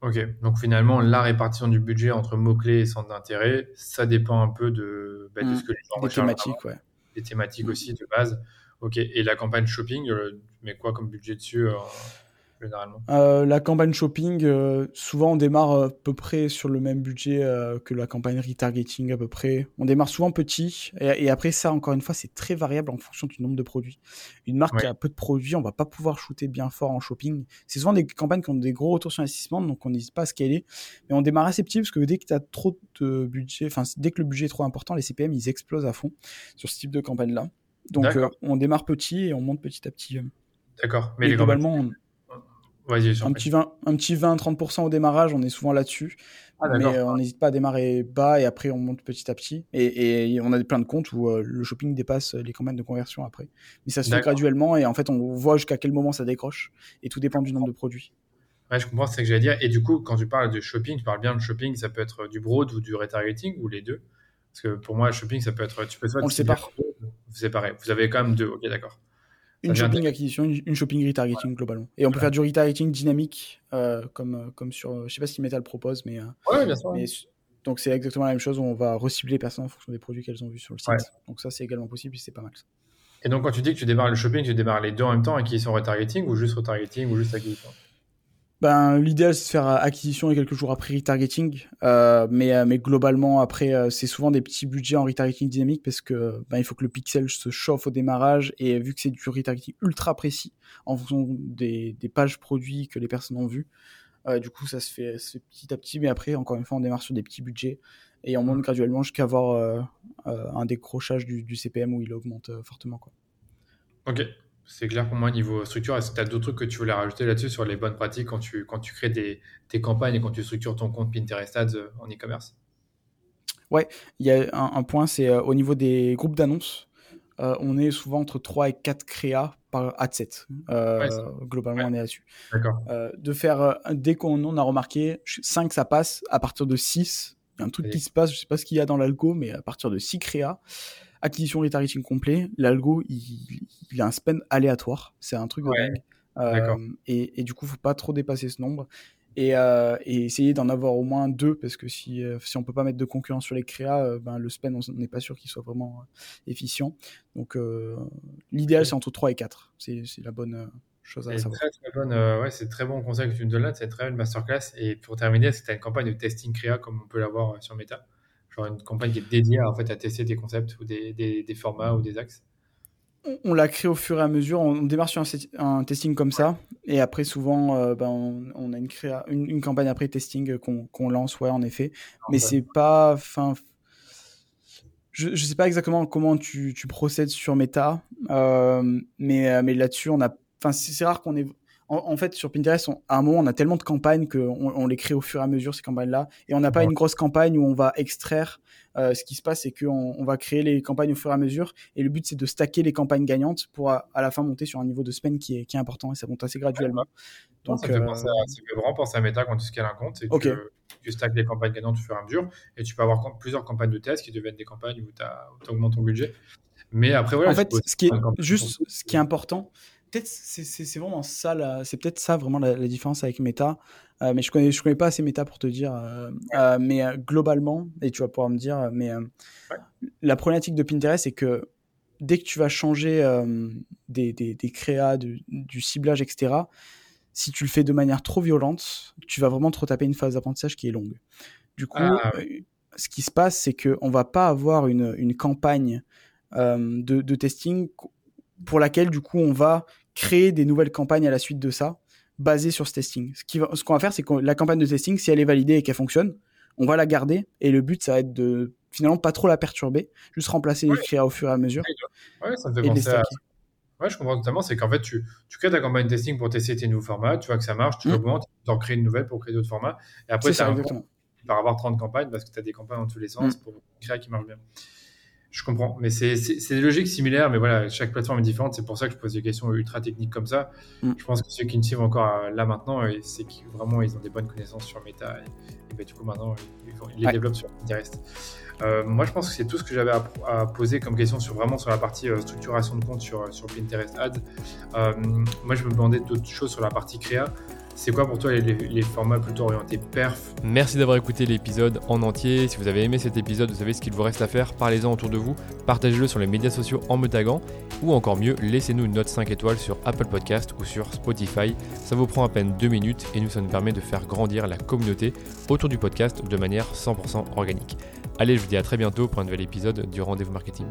Ok, donc finalement, la répartition du budget entre mots-clés et centres d'intérêt, ça dépend un peu de, bah, mmh. ce que les gens Des thématiques, ouais. Des thématiques aussi de base. Ok, et la campagne shopping, euh, mais quoi comme budget dessus euh, euh, la campagne shopping, euh, souvent on démarre à peu près sur le même budget euh, que la campagne retargeting à peu près. On démarre souvent petit et, après ça, encore une fois, c'est très variable en fonction du nombre de produits. Une marque qui a peu de produits, on va pas pouvoir shooter bien fort en shopping. C'est souvent des campagnes qui ont des gros retours sur investissement, donc on n'hésite pas à scaler. Mais on démarre assez petit parce que dès que tu as trop de budget, enfin dès que le budget est trop important, les CPM ils explosent à fond sur ce type de campagne là. Donc on démarre petit et on monte petit à petit. D'accord. Mais globalement, un, petit 20, un petit 20-30% au démarrage, on est souvent là-dessus. Ah, mais euh, on n'hésite pas à démarrer bas et après on monte petit à petit. Et, on a plein de comptes où euh, le shopping dépasse les campagnes de conversion après. Mais ça se fait graduellement et en fait on voit jusqu'à quel moment ça décroche. Et tout dépend du nombre de produits. Ouais, je comprends ce que j'allais dire. Et du coup, quand tu parles de shopping, tu parles bien de shopping, ça peut être du broad ou du retargeting ou les deux? Parce que pour moi, shopping, ça peut être. Tu peux on le sépare. Vous séparez. Vous avez quand même deux. Ok, d'accord. Une shopping acquisition, une, shopping retargeting globalement. Et on peut faire du retargeting dynamique euh, comme, euh, comme sur. Euh, je sais pas si Metal propose, mais. ouais, bien sûr. donc c'est exactement la même chose où on va recibler les personnes en fonction des produits qu'elles ont vus sur le site. Donc ça c'est également possible et c'est pas mal. Ça. Et donc quand tu dis que tu démarres le shopping, tu démarres les deux en même temps, acquisition retargeting ou juste retargeting ou juste acquisition? Ben, L'idéal, c'est de faire acquisition et quelques jours après retargeting. Euh, mais, euh, mais globalement, après, euh, c'est souvent des petits budgets en retargeting dynamique parce que ben, il faut que le pixel se chauffe au démarrage. Et vu que c'est du retargeting ultra précis en fonction des, des, pages produits que les personnes ont vues, du coup, ça se, fait, petit à petit. Mais après, encore une fois, on démarre sur des petits budgets et on monte graduellement jusqu'à avoir un décrochage du, du, CPM où il augmente fortement. Quoi. Ok, c'est clair pour moi niveau structure. Est-ce que tu as d'autres trucs que tu voulais rajouter là-dessus sur les bonnes pratiques quand tu, quand tu crées des, tes campagnes et quand tu structures ton compte Pinterest Ads euh, en e-commerce? Ouais, il y a un, point, c'est euh, au niveau des groupes d'annonces. Euh, on est souvent entre 3 et 4 créas par ad set. globalement, on est là-dessus. de faire, dès qu'on a remarqué, 5 ça passe, à partir de 6, il y a un truc qui se passe, je sais pas ce qu'il y a dans l'algo, mais à partir de 6 créas, acquisition retargeting complet, l'algo, il, a un spend aléatoire. C'est un truc de dingue. Euh, et, du coup, faut pas trop dépasser ce nombre. et, euh, et essayer d'en avoir au moins deux parce que si, euh, si on peut pas mettre de concurrence sur les créas, euh, ben, le spend, on n'est pas sûr qu'il soit vraiment efficient. Donc l'idéal, c'est entre 3 et 4. C'est la bonne chose à savoir. Très, très bonne, ouais, c'est très bon conseil que tu nous donnes là. C'est très bonne masterclass. Et pour terminer, est-ce que tu as une campagne de testing créa comme on peut l'avoir sur Meta? Genre une campagne qui est dédiée en fait, à tester des concepts ou des, des, des formats ou des axes on l'a créé au fur et à mesure. On, démarre sur un, testing comme ça. Et après, souvent, euh, ben, on, a une, créa, une, campagne après testing qu'on lance, ouais, en effet. Mais c'est pas. Fin, je ne sais pas exactement comment tu, procèdes sur Meta. Euh, mais euh, mais là-dessus, on a. Enfin, c'est rare qu'on ait en, fait, sur Pinterest, à un moment, on a tellement de campagnes qu'on on les crée au fur et à mesure, ces campagnes-là. Et on n'a pas une grosse campagne où on va extraire. Euh, ce qui se passe, c'est qu'on on va créer les campagnes au fur et à mesure. Et le but, c'est de stacker les campagnes gagnantes pour à, la fin monter sur un niveau de spend qui est, qui est important. Et ça monte assez graduellement. Donc, ça, fait euh, penser vraiment penser à Meta quand tu scales un compte. C'est que tu stackes les campagnes gagnantes au fur et à mesure. Et tu peux avoir plusieurs campagnes de test qui deviennent des campagnes où tu augmentes ton budget. Mais après, voilà. En fait, ce qui est juste, ce qui est important, peut-être c'est vraiment ça, c'est peut-être ça vraiment la, différence avec Meta. Euh, mais je connais, je connais pas assez Meta pour te dire. Euh, euh, mais globalement, et tu vas pouvoir me dire, mais la problématique de Pinterest, c'est que dès que tu vas changer des, des, des, créas, du ciblage, etc., si tu le fais de manière trop violente, tu vas vraiment trop taper une phase d'apprentissage qui est longue. Du coup, ah, ce qui se passe, c'est qu'on va pas avoir une, une campagne de, de testing pour laquelle du coup on va créer des nouvelles campagnes à la suite de ça, basées sur ce testing. Ce qu'on ce qu'on va faire, c'est que la campagne de testing, si elle est validée et qu'elle fonctionne, on va la garder. Et le but, ça va être de finalement pas trop la perturber, juste remplacer les créas au fur et à mesure. Ouais, ça me fait penser à... Ouais, je comprends totalement. C'est qu'en fait, tu, tu, crées ta campagne de testing pour tester tes nouveaux formats, tu vois que ça marche, tu mmh. l'augmentes, tu en crées une nouvelle pour créer d'autres formats. Et après, tu vas avoir 30 campagnes parce que tu as des campagnes dans tous les sens mmh. pour créer qui marche bien. Je comprends, mais c'est des logiques similaires, mais voilà, chaque plateforme est différente. C'est pour ça que je pose des questions ultra techniques comme ça. Mm. Je pense que ceux qui me suivent encore là maintenant, euh, c'est qu'ils vraiment ils ont des bonnes connaissances sur Meta et, ben, du coup maintenant ils, les développent sur Pinterest. Euh, moi, je pense que c'est tout ce que j'avais à, poser comme question sur vraiment sur la partie euh, structuration de compte sur, sur Pinterest Ads. moi, je me demandais d'autres choses sur la partie créa. C'est quoi pour toi les, formats plutôt orientés perf Merci d'avoir écouté l'épisode en entier. Si vous avez aimé cet épisode, vous savez ce qu'il vous reste à faire. Parlez-en autour de vous, partagez-le sur les médias sociaux en me taguant, ou encore mieux, laissez-nous une note 5 étoiles sur Apple Podcast ou sur Spotify. Ça vous prend à peine 2 minutes et nous, ça nous permet de faire grandir la communauté autour du podcast de manière 100% organique. Allez, je vous dis à très bientôt pour un nouvel épisode du Rendez-vous Marketing.